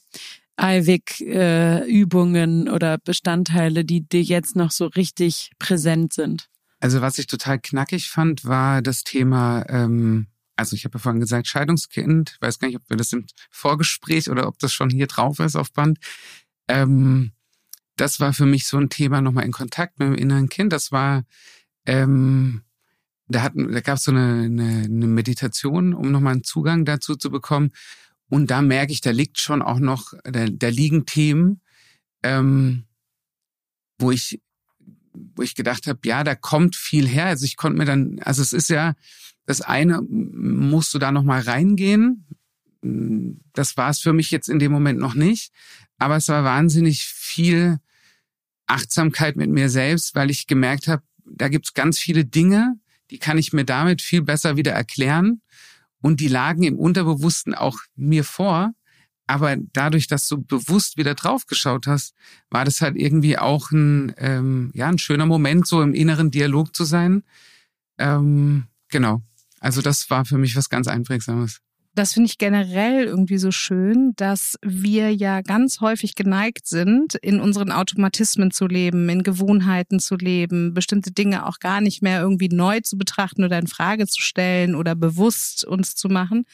Eiwig-Übungen oder Bestandteile, die dir jetzt noch so richtig präsent sind? Also was ich total knackig fand, war das Thema, ähm, also ich habe ja vorhin gesagt, Scheidungskind, weiß gar nicht, ob wir das im Vorgespräch oder ob das schon hier drauf ist auf Band. Ähm, das war für mich so ein Thema nochmal in Kontakt mit dem inneren Kind. Das war, ähm, da, hatten, da gab es so eine, eine, eine Meditation, um nochmal einen Zugang dazu zu bekommen. Und da merke ich, da liegt schon auch noch, da, da liegen Themen, ähm, wo ich, wo ich gedacht habe, ja, da kommt viel her. Also ich konnte mir dann, also es ist ja, das eine musst du da nochmal reingehen. Das war es für mich jetzt in dem Moment noch nicht. Aber es war wahnsinnig viel Achtsamkeit mit mir selbst, weil ich gemerkt habe, da gibt's ganz viele Dinge, die kann ich mir damit viel besser wieder erklären. Und die lagen im Unterbewussten auch mir vor. Aber dadurch, dass du bewusst wieder draufgeschaut hast, war das halt irgendwie auch ein, ähm, ja, ein schöner Moment, so im inneren Dialog zu sein. Ähm, genau. Also das war für mich was ganz Einprägsames. Das finde ich generell irgendwie so schön, dass wir ja ganz häufig geneigt sind, in unseren Automatismen zu leben, in Gewohnheiten zu leben, bestimmte Dinge auch gar nicht mehr irgendwie neu zu betrachten oder in Frage zu stellen oder bewusst uns zu machen.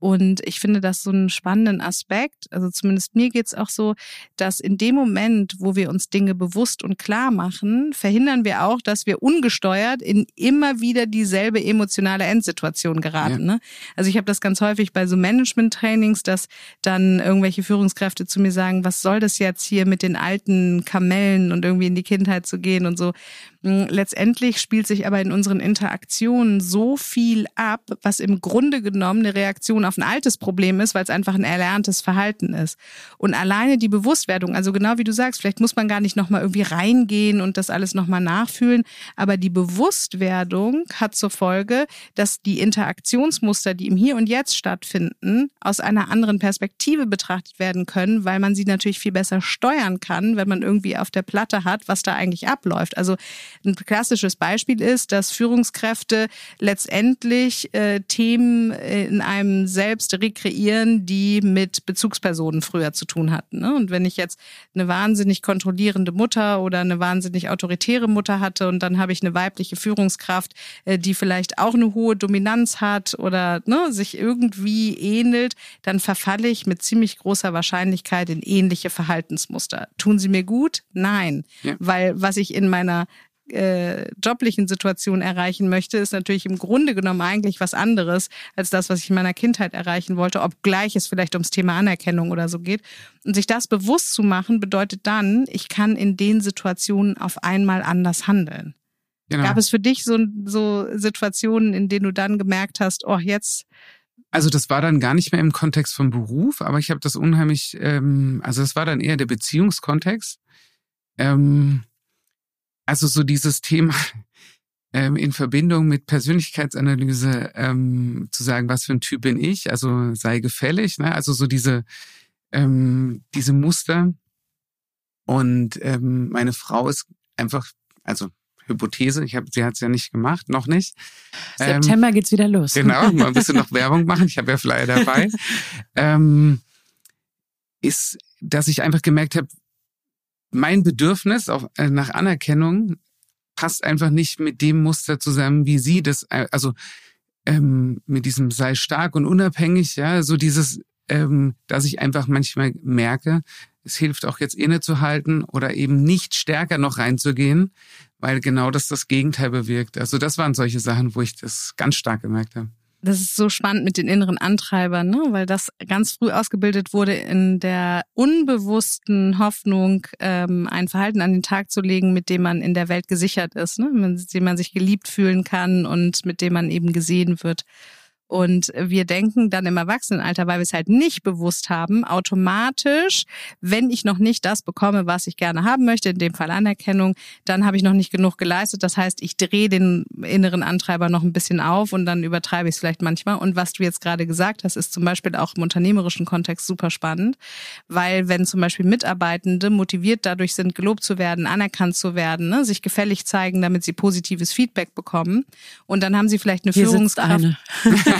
Und ich finde das so einen spannenden Aspekt. Also zumindest mir geht's auch so, dass in dem Moment, wo wir uns Dinge bewusst und klar machen, verhindern wir auch, dass wir ungesteuert in immer wieder dieselbe emotionale Endsituation geraten. Ja. Ne? Also ich habe das ganz häufig bei so Management-Trainings, dass dann irgendwelche Führungskräfte zu mir sagen, was soll das jetzt hier mit den alten Kamellen und irgendwie in die Kindheit zu gehen und so. Hm, letztendlich spielt sich aber in unseren Interaktionen so viel ab, was im Grunde genommen eine Reaktion auf ein altes Problem ist, weil es einfach ein erlerntes Verhalten ist. Und alleine die Bewusstwerdung, also genau wie du sagst, vielleicht muss man gar nicht nochmal irgendwie reingehen und das alles nochmal nachfühlen, aber die Bewusstwerdung hat zur Folge, dass die Interaktionsmuster, die im Hier und Jetzt stattfinden, aus einer anderen Perspektive betrachtet werden können, weil man sie natürlich viel besser steuern kann, wenn man irgendwie auf der Platte hat, was da eigentlich abläuft. Also ein klassisches Beispiel ist, dass Führungskräfte letztendlich äh, Themen äh, in einem selbst rekreieren, die mit Bezugspersonen früher zu tun hatten. Ne? Und wenn ich jetzt eine wahnsinnig kontrollierende Mutter oder eine wahnsinnig autoritäre Mutter hatte und dann habe ich eine weibliche Führungskraft, äh, die vielleicht auch eine hohe Dominanz hat oder ne, sich irgendwie ähnelt, dann verfalle ich mit ziemlich großer Wahrscheinlichkeit in ähnliche Verhaltensmuster. Tun sie mir gut? Nein, ja. weil was ich in meiner äh, joblichen Situation erreichen möchte, ist natürlich im Grunde genommen eigentlich was anderes als das, was ich in meiner Kindheit erreichen wollte, obgleich es vielleicht ums Thema Anerkennung oder so geht. Und sich das bewusst zu machen, bedeutet dann, ich kann in den Situationen auf einmal anders handeln. Genau. Gab es für dich so, so Situationen, in denen du dann gemerkt hast, oh, jetzt also das war dann gar nicht mehr im Kontext vom Beruf, aber ich habe das unheimlich, ähm, also das war dann eher der Beziehungskontext. Ähm, also so dieses Thema ähm, in Verbindung mit Persönlichkeitsanalyse ähm, zu sagen, was für ein Typ bin ich, also sei gefällig, ne? also so diese, ähm, diese Muster. Und ähm, meine Frau ist einfach, also Hypothese, ich habe, sie hat es ja nicht gemacht, noch nicht. September ähm, geht's wieder los. Genau, mal ein bisschen noch Werbung machen, ich habe ja Flyer dabei. ähm, ist, dass ich einfach gemerkt habe, mein Bedürfnis auch äh, nach Anerkennung passt einfach nicht mit dem Muster zusammen, wie sie das, äh, also ähm, mit diesem sei stark und unabhängig, ja, so dieses, ähm, dass ich einfach manchmal merke, es hilft auch jetzt innezuhalten oder eben nicht stärker noch reinzugehen, weil genau das das Gegenteil bewirkt. Also das waren solche Sachen, wo ich das ganz stark gemerkt habe das ist so spannend mit den inneren Antreibern, ne? weil das ganz früh ausgebildet wurde in der unbewussten Hoffnung, ähm, ein Verhalten an den Tag zu legen, mit dem man in der Welt gesichert ist, ne? mit dem man sich geliebt fühlen kann und mit dem man eben gesehen wird. Und wir denken dann im Erwachsenenalter, weil wir es halt nicht bewusst haben, automatisch, wenn ich noch nicht das bekomme, was ich gerne haben möchte, in dem Fall Anerkennung, dann habe ich noch nicht genug geleistet. Das heißt, ich drehe den inneren Antreiber noch ein bisschen auf und dann übertreibe ich es vielleicht manchmal. Und was du jetzt gerade gesagt hast, ist zum Beispiel auch im unternehmerischen Kontext super spannend, weil wenn zum Beispiel Mitarbeitende motiviert dadurch sind, gelobt zu werden, anerkannt zu werden, ne, sich gefällig zeigen, damit sie positives Feedback bekommen und dann haben sie vielleicht eine Hier Führungskraft.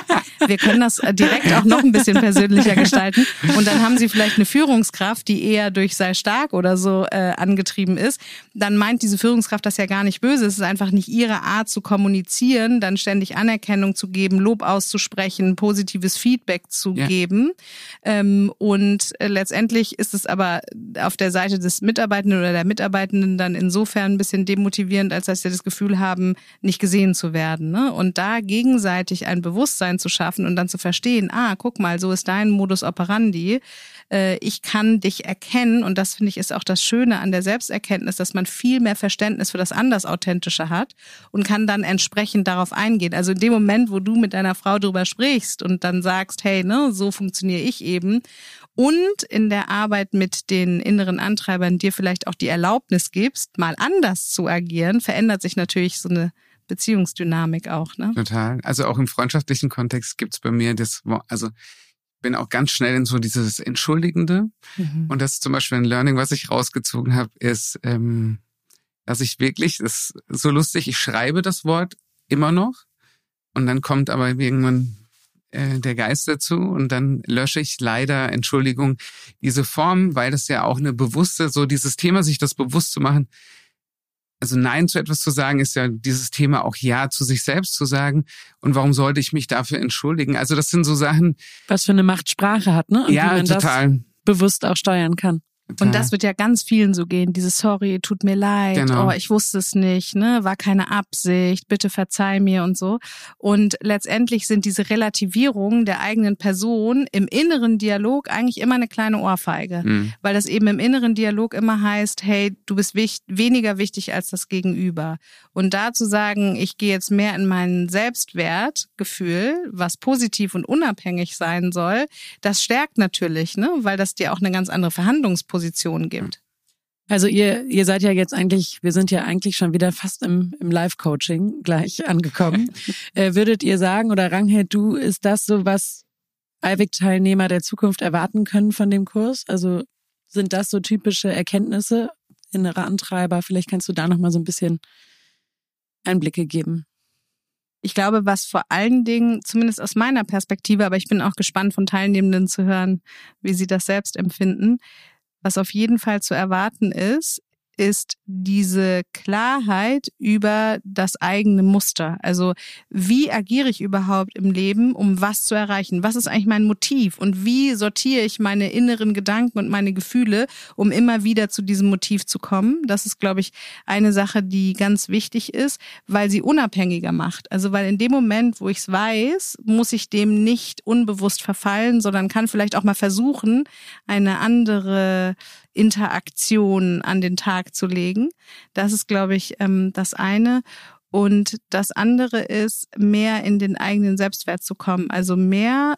wir können das direkt auch noch ein bisschen persönlicher gestalten. Und dann haben Sie vielleicht eine Führungskraft, die eher durch sei stark oder so äh, angetrieben ist. Dann meint diese Führungskraft das ja gar nicht böse. Es ist einfach nicht ihre Art zu kommunizieren, dann ständig Anerkennung zu geben, Lob auszusprechen, positives Feedback zu ja. geben. Ähm, und äh, letztendlich ist es aber auf der Seite des Mitarbeitenden oder der Mitarbeitenden dann insofern ein bisschen demotivierend, als dass sie das Gefühl haben, nicht gesehen zu werden. Ne? Und da gegenseitig ein Bewusstsein zu schaffen und dann zu verstehen, ah, guck mal, so ist dein Modus operandi. Äh, ich kann dich erkennen und das finde ich ist auch das Schöne an der Selbsterkenntnis, dass man viel mehr Verständnis für das anders Authentische hat und kann dann entsprechend darauf eingehen. Also in dem Moment, wo du mit deiner Frau drüber sprichst und dann sagst, hey, ne, so funktioniere ich eben und in der Arbeit mit den inneren Antreibern dir vielleicht auch die Erlaubnis gibst, mal anders zu agieren, verändert sich natürlich so eine Beziehungsdynamik auch. Ne? Total. Also auch im freundschaftlichen Kontext gibt's bei mir das, also bin auch ganz schnell in so dieses Entschuldigende. Mhm. Und das ist zum Beispiel ein Learning, was ich rausgezogen habe, ist, ähm, dass ich wirklich, das ist so lustig, ich schreibe das Wort immer noch und dann kommt aber irgendwann äh, der Geist dazu und dann lösche ich leider, Entschuldigung, diese Form, weil das ja auch eine bewusste, so dieses Thema, sich das bewusst zu machen, also Nein zu etwas zu sagen, ist ja dieses Thema auch Ja zu sich selbst zu sagen. Und warum sollte ich mich dafür entschuldigen? Also das sind so Sachen. Was für eine Macht Sprache hat, ne? Und ja, total. bewusst auch steuern kann. Und das wird ja ganz vielen so gehen. Dieses Sorry, tut mir leid, genau. oh, ich wusste es nicht, ne, war keine Absicht, bitte verzeih mir und so. Und letztendlich sind diese Relativierungen der eigenen Person im inneren Dialog eigentlich immer eine kleine Ohrfeige. Mhm. Weil das eben im inneren Dialog immer heißt, hey, du bist wichtig, weniger wichtig als das Gegenüber. Und da zu sagen, ich gehe jetzt mehr in mein Selbstwertgefühl, was positiv und unabhängig sein soll, das stärkt natürlich, ne, weil das dir auch eine ganz andere Verhandlungsposition Position gibt. Also ihr, ihr seid ja jetzt eigentlich, wir sind ja eigentlich schon wieder fast im, im Live-Coaching gleich angekommen. äh, würdet ihr sagen, oder Ranghild, du, ist das so, was Eiwig-Teilnehmer der Zukunft erwarten können von dem Kurs? Also sind das so typische Erkenntnisse, innere Antreiber? Vielleicht kannst du da nochmal so ein bisschen Einblicke geben. Ich glaube, was vor allen Dingen, zumindest aus meiner Perspektive, aber ich bin auch gespannt von Teilnehmenden zu hören, wie sie das selbst empfinden, was auf jeden Fall zu erwarten ist, ist diese Klarheit über das eigene Muster. Also wie agiere ich überhaupt im Leben, um was zu erreichen? Was ist eigentlich mein Motiv? Und wie sortiere ich meine inneren Gedanken und meine Gefühle, um immer wieder zu diesem Motiv zu kommen? Das ist, glaube ich, eine Sache, die ganz wichtig ist, weil sie unabhängiger macht. Also weil in dem Moment, wo ich es weiß, muss ich dem nicht unbewusst verfallen, sondern kann vielleicht auch mal versuchen, eine andere Interaktion an den Tag zu legen. Das ist, glaube ich, ähm, das eine. Und das andere ist, mehr in den eigenen Selbstwert zu kommen. Also mehr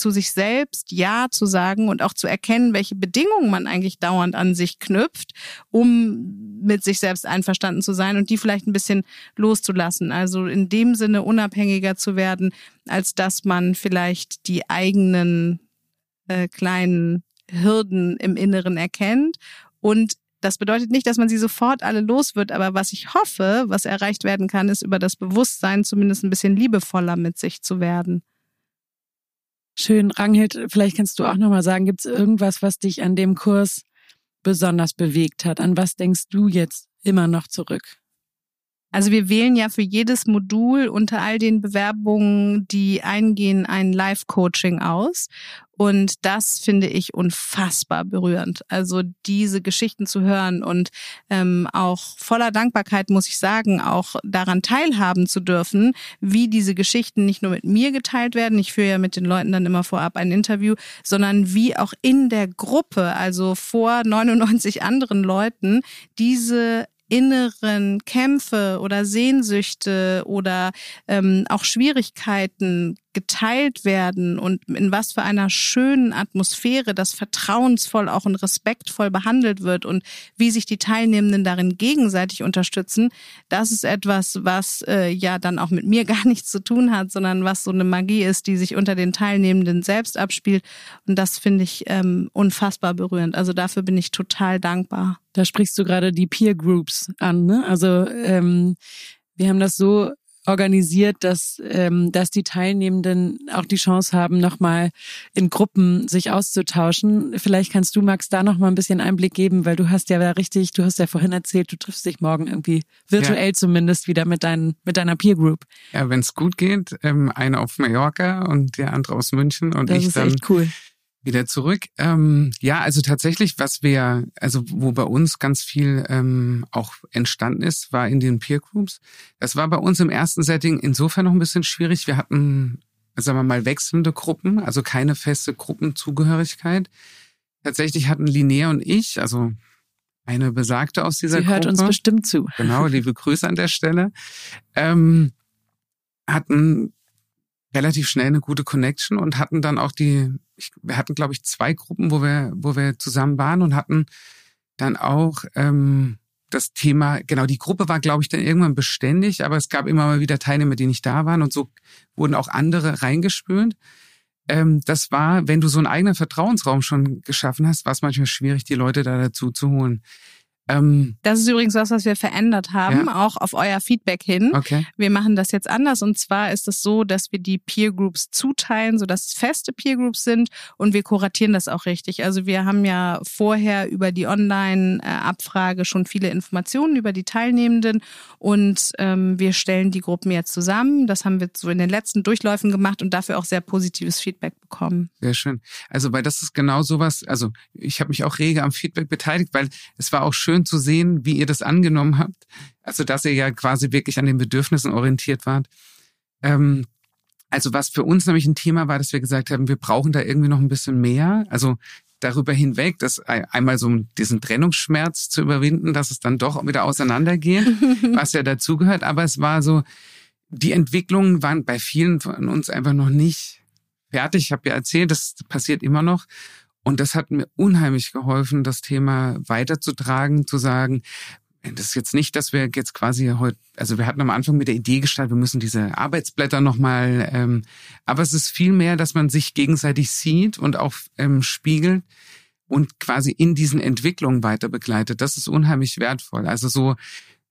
zu sich selbst Ja zu sagen und auch zu erkennen, welche Bedingungen man eigentlich dauernd an sich knüpft, um mit sich selbst einverstanden zu sein und die vielleicht ein bisschen loszulassen. Also in dem Sinne unabhängiger zu werden, als dass man vielleicht die eigenen äh, kleinen Hürden im Inneren erkennt. Und das bedeutet nicht, dass man sie sofort alle los wird, aber was ich hoffe, was erreicht werden kann, ist über das Bewusstsein zumindest ein bisschen liebevoller mit sich zu werden. Schön, Ranghild, vielleicht kannst du auch nochmal sagen, gibt es irgendwas, was dich an dem Kurs besonders bewegt hat? An was denkst du jetzt immer noch zurück? Also wir wählen ja für jedes Modul unter all den Bewerbungen, die eingehen, ein Live-Coaching aus. Und das finde ich unfassbar berührend. Also diese Geschichten zu hören und ähm, auch voller Dankbarkeit, muss ich sagen, auch daran teilhaben zu dürfen, wie diese Geschichten nicht nur mit mir geteilt werden. Ich führe ja mit den Leuten dann immer vorab ein Interview, sondern wie auch in der Gruppe, also vor 99 anderen Leuten, diese inneren Kämpfe oder Sehnsüchte oder ähm, auch Schwierigkeiten geteilt werden und in was für einer schönen Atmosphäre das vertrauensvoll auch und respektvoll behandelt wird und wie sich die Teilnehmenden darin gegenseitig unterstützen, das ist etwas, was äh, ja dann auch mit mir gar nichts zu tun hat, sondern was so eine Magie ist, die sich unter den Teilnehmenden selbst abspielt. Und das finde ich ähm, unfassbar berührend. Also dafür bin ich total dankbar. Da sprichst du gerade die Peer Groups an. Ne? Also ähm, wir haben das so organisiert, dass, ähm, dass die Teilnehmenden auch die Chance haben, nochmal in Gruppen sich auszutauschen. Vielleicht kannst du, Max, da nochmal ein bisschen Einblick geben, weil du hast ja da richtig, du hast ja vorhin erzählt, du triffst dich morgen irgendwie virtuell ja. zumindest wieder mit, dein, mit deiner Peer Group. Ja, wenn es gut geht, ähm, eine auf Mallorca und der andere aus München und das ich ist dann echt cool wieder zurück. Ähm, ja, also tatsächlich, was wir, also wo bei uns ganz viel ähm, auch entstanden ist, war in den Peer Groups. Das war bei uns im ersten Setting insofern noch ein bisschen schwierig. Wir hatten, sagen wir mal, wechselnde Gruppen, also keine feste Gruppenzugehörigkeit. Tatsächlich hatten Linnea und ich, also eine Besagte aus dieser Sie hört Gruppe, uns bestimmt zu. Genau, liebe Grüße an der Stelle. Ähm, hatten relativ schnell eine gute Connection und hatten dann auch die, wir hatten glaube ich zwei Gruppen, wo wir, wo wir zusammen waren und hatten dann auch ähm, das Thema, genau, die Gruppe war glaube ich dann irgendwann beständig, aber es gab immer mal wieder Teilnehmer, die nicht da waren und so wurden auch andere reingespült. Ähm, das war, wenn du so einen eigenen Vertrauensraum schon geschaffen hast, war es manchmal schwierig, die Leute da dazu zu holen. Ähm, das ist übrigens was, was wir verändert haben, ja. auch auf euer Feedback hin. Okay. Wir machen das jetzt anders und zwar ist es so, dass wir die Peer Groups zuteilen, sodass es feste Peer Groups sind und wir kuratieren das auch richtig. Also wir haben ja vorher über die Online-Abfrage schon viele Informationen über die Teilnehmenden und ähm, wir stellen die Gruppen jetzt zusammen. Das haben wir so in den letzten Durchläufen gemacht und dafür auch sehr positives Feedback bekommen. Sehr schön. Also weil das ist genau sowas, also ich habe mich auch rege am Feedback beteiligt, weil es war auch schön, schön zu sehen, wie ihr das angenommen habt. Also, dass ihr ja quasi wirklich an den Bedürfnissen orientiert wart. Ähm, also, was für uns nämlich ein Thema war, dass wir gesagt haben, wir brauchen da irgendwie noch ein bisschen mehr. Also, darüber hinweg, das einmal so diesen Trennungsschmerz zu überwinden, dass es dann doch wieder auseinandergeht, was ja dazugehört. Aber es war so, die Entwicklungen waren bei vielen von uns einfach noch nicht fertig. Ich habe ja erzählt, das passiert immer noch. Und das hat mir unheimlich geholfen, das Thema weiterzutragen, zu sagen, das ist jetzt nicht, dass wir jetzt quasi heute, also wir hatten am Anfang mit der Idee gestartet, wir müssen diese Arbeitsblätter nochmal, ähm, aber es ist viel mehr, dass man sich gegenseitig sieht und auch ähm, spiegelt und quasi in diesen Entwicklungen weiter begleitet. Das ist unheimlich wertvoll. Also so,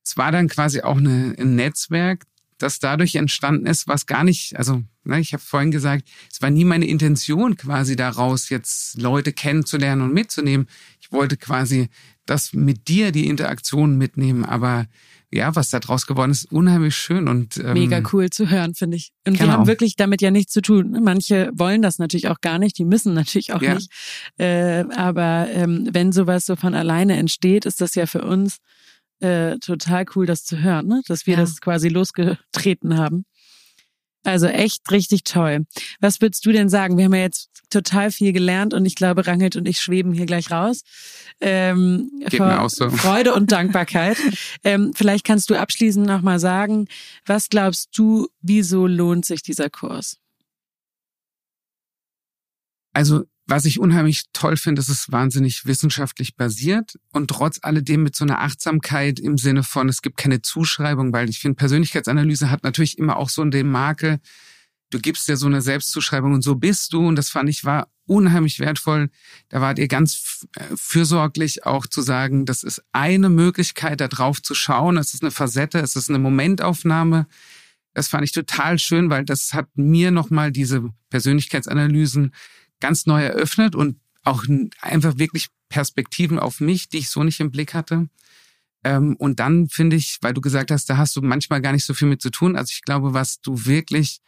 es war dann quasi auch eine, ein Netzwerk, das dadurch entstanden ist, was gar nicht, also ne, ich habe vorhin gesagt, es war nie meine Intention quasi daraus, jetzt Leute kennenzulernen und mitzunehmen. Ich wollte quasi das mit dir, die Interaktion mitnehmen, aber ja, was da draus geworden ist, unheimlich schön und ähm, mega cool zu hören, finde ich. Und genau. die haben wirklich damit ja nichts zu tun. Manche wollen das natürlich auch gar nicht, die müssen natürlich auch ja. nicht. Äh, aber ähm, wenn sowas so von alleine entsteht, ist das ja für uns äh, total cool, das zu hören, ne? dass wir ja. das quasi losgetreten haben. Also echt richtig toll. Was würdest du denn sagen? Wir haben ja jetzt total viel gelernt und ich glaube, Rangelt und ich schweben hier gleich raus. Ähm, Geht mir auch so. Freude und Dankbarkeit. ähm, vielleicht kannst du abschließend nochmal sagen, was glaubst du, wieso lohnt sich dieser Kurs? Also was ich unheimlich toll finde, ist es wahnsinnig wissenschaftlich basiert und trotz alledem mit so einer Achtsamkeit im Sinne von, es gibt keine Zuschreibung, weil ich finde, Persönlichkeitsanalyse hat natürlich immer auch so den Makel, du gibst dir so eine Selbstzuschreibung und so bist du und das fand ich war unheimlich wertvoll. Da wart ihr ganz äh, fürsorglich auch zu sagen, das ist eine Möglichkeit, da drauf zu schauen. Es ist eine Facette, es ist eine Momentaufnahme. Das fand ich total schön, weil das hat mir nochmal diese Persönlichkeitsanalysen ganz neu eröffnet und auch einfach wirklich Perspektiven auf mich, die ich so nicht im Blick hatte. Ähm, und dann finde ich, weil du gesagt hast, da hast du manchmal gar nicht so viel mit zu tun. Also ich glaube, was du wirklich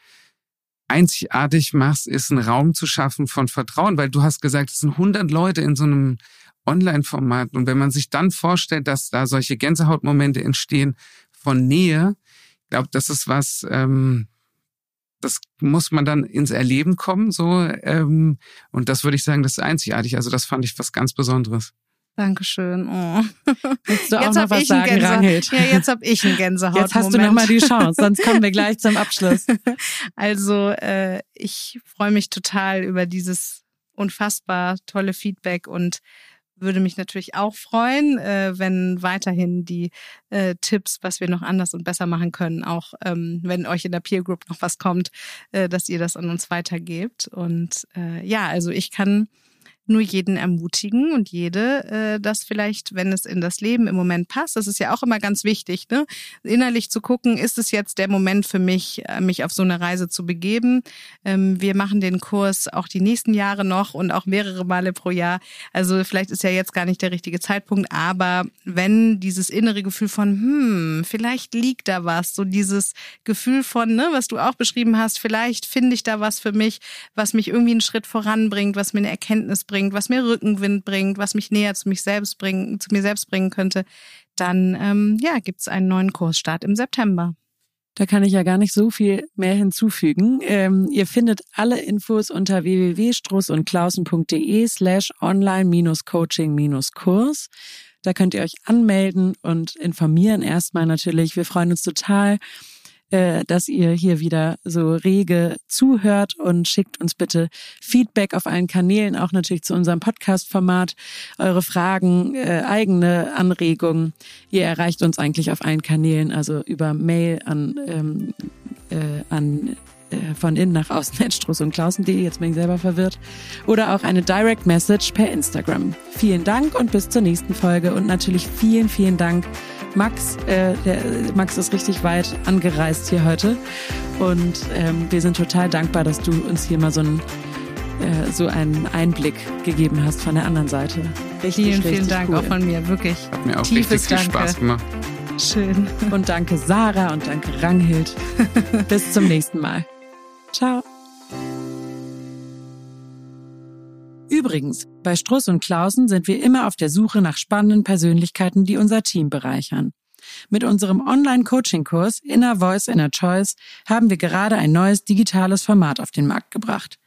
einzigartig machst, ist einen Raum zu schaffen von Vertrauen, weil du hast gesagt, es sind 100 Leute in so einem Online-Format. Und wenn man sich dann vorstellt, dass da solche Gänsehautmomente entstehen von Nähe, ich glaube, das ist was, ähm, das muss man dann ins Erleben kommen, so. Ähm, und das würde ich sagen, das ist einzigartig. Also das fand ich was ganz Besonderes. Dankeschön. Oh. Willst du auch jetzt noch was sagen, Gänse? Ja, jetzt habe ich einen Gänsehaut. Jetzt hast du noch mal die Chance, sonst kommen wir gleich zum Abschluss. Also äh, ich freue mich total über dieses unfassbar tolle Feedback und würde mich natürlich auch freuen, äh, wenn weiterhin die äh, Tipps, was wir noch anders und besser machen können, auch ähm, wenn euch in der Peer Group noch was kommt, äh, dass ihr das an uns weitergebt. Und äh, ja, also ich kann nur jeden ermutigen und jede, äh, dass vielleicht, wenn es in das Leben im Moment passt, das ist ja auch immer ganz wichtig, ne? innerlich zu gucken, ist es jetzt der Moment für mich, äh, mich auf so eine Reise zu begeben. Ähm, wir machen den Kurs auch die nächsten Jahre noch und auch mehrere Male pro Jahr. Also vielleicht ist ja jetzt gar nicht der richtige Zeitpunkt, aber wenn dieses innere Gefühl von, hm, vielleicht liegt da was, so dieses Gefühl von, ne, was du auch beschrieben hast, vielleicht finde ich da was für mich, was mich irgendwie einen Schritt voranbringt, was mir eine Erkenntnis bringt, was mir Rückenwind bringt, was mich näher zu mich selbst bringen, zu mir selbst bringen könnte, dann ähm, ja, gibt's einen neuen Kursstart im September. Da kann ich ja gar nicht so viel mehr hinzufügen. Ähm, ihr findet alle Infos unter www.strussundklausen.de slash online-coaching-kurs. Da könnt ihr euch anmelden und informieren erstmal natürlich. Wir freuen uns total, äh, dass ihr hier wieder so rege zuhört und schickt uns bitte Feedback auf allen Kanälen, auch natürlich zu unserem Podcast-Format, eure Fragen, äh, eigene Anregungen. Ihr erreicht uns eigentlich auf allen Kanälen, also über Mail an, ähm, äh, an äh, von innen nach außen Struss und Klausen.de, jetzt bin ich selber verwirrt. Oder auch eine Direct Message per Instagram. Vielen Dank und bis zur nächsten Folge und natürlich vielen, vielen Dank Max. Äh, der, Max ist richtig weit angereist hier heute und ähm, wir sind total dankbar, dass du uns hier mal so ein äh, so einen Einblick gegeben hast von der anderen Seite. Richtig, vielen, vielen Dank cool. auch von mir, wirklich. Hat mir auch Tiefes richtig viel Danke. Spaß gemacht. Schön. Und danke Sarah und danke Ranghild. Bis zum nächsten Mal. Ciao. Übrigens, bei Struss und Klausen sind wir immer auf der Suche nach spannenden Persönlichkeiten, die unser Team bereichern. Mit unserem Online-Coaching-Kurs Inner Voice, Inner Choice haben wir gerade ein neues digitales Format auf den Markt gebracht.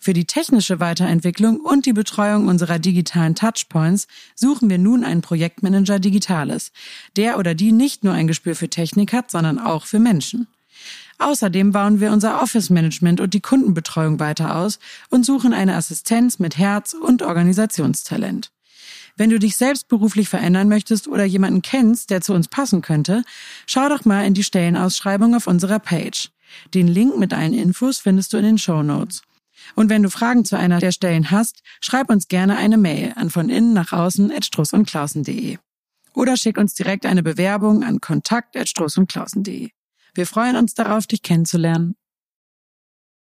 Für die technische Weiterentwicklung und die Betreuung unserer digitalen Touchpoints suchen wir nun einen Projektmanager Digitales, der oder die nicht nur ein Gespür für Technik hat, sondern auch für Menschen. Außerdem bauen wir unser Office-Management und die Kundenbetreuung weiter aus und suchen eine Assistenz mit Herz und Organisationstalent. Wenn du dich selbst beruflich verändern möchtest oder jemanden kennst, der zu uns passen könnte, schau doch mal in die Stellenausschreibung auf unserer Page. Den Link mit allen Infos findest du in den Show Notes. Und wenn du Fragen zu einer der Stellen hast, schreib uns gerne eine Mail an von innen nach außen at strussundklausen.de. Oder schick uns direkt eine Bewerbung an kontakt at strussundklausen.de. Wir freuen uns darauf, dich kennenzulernen.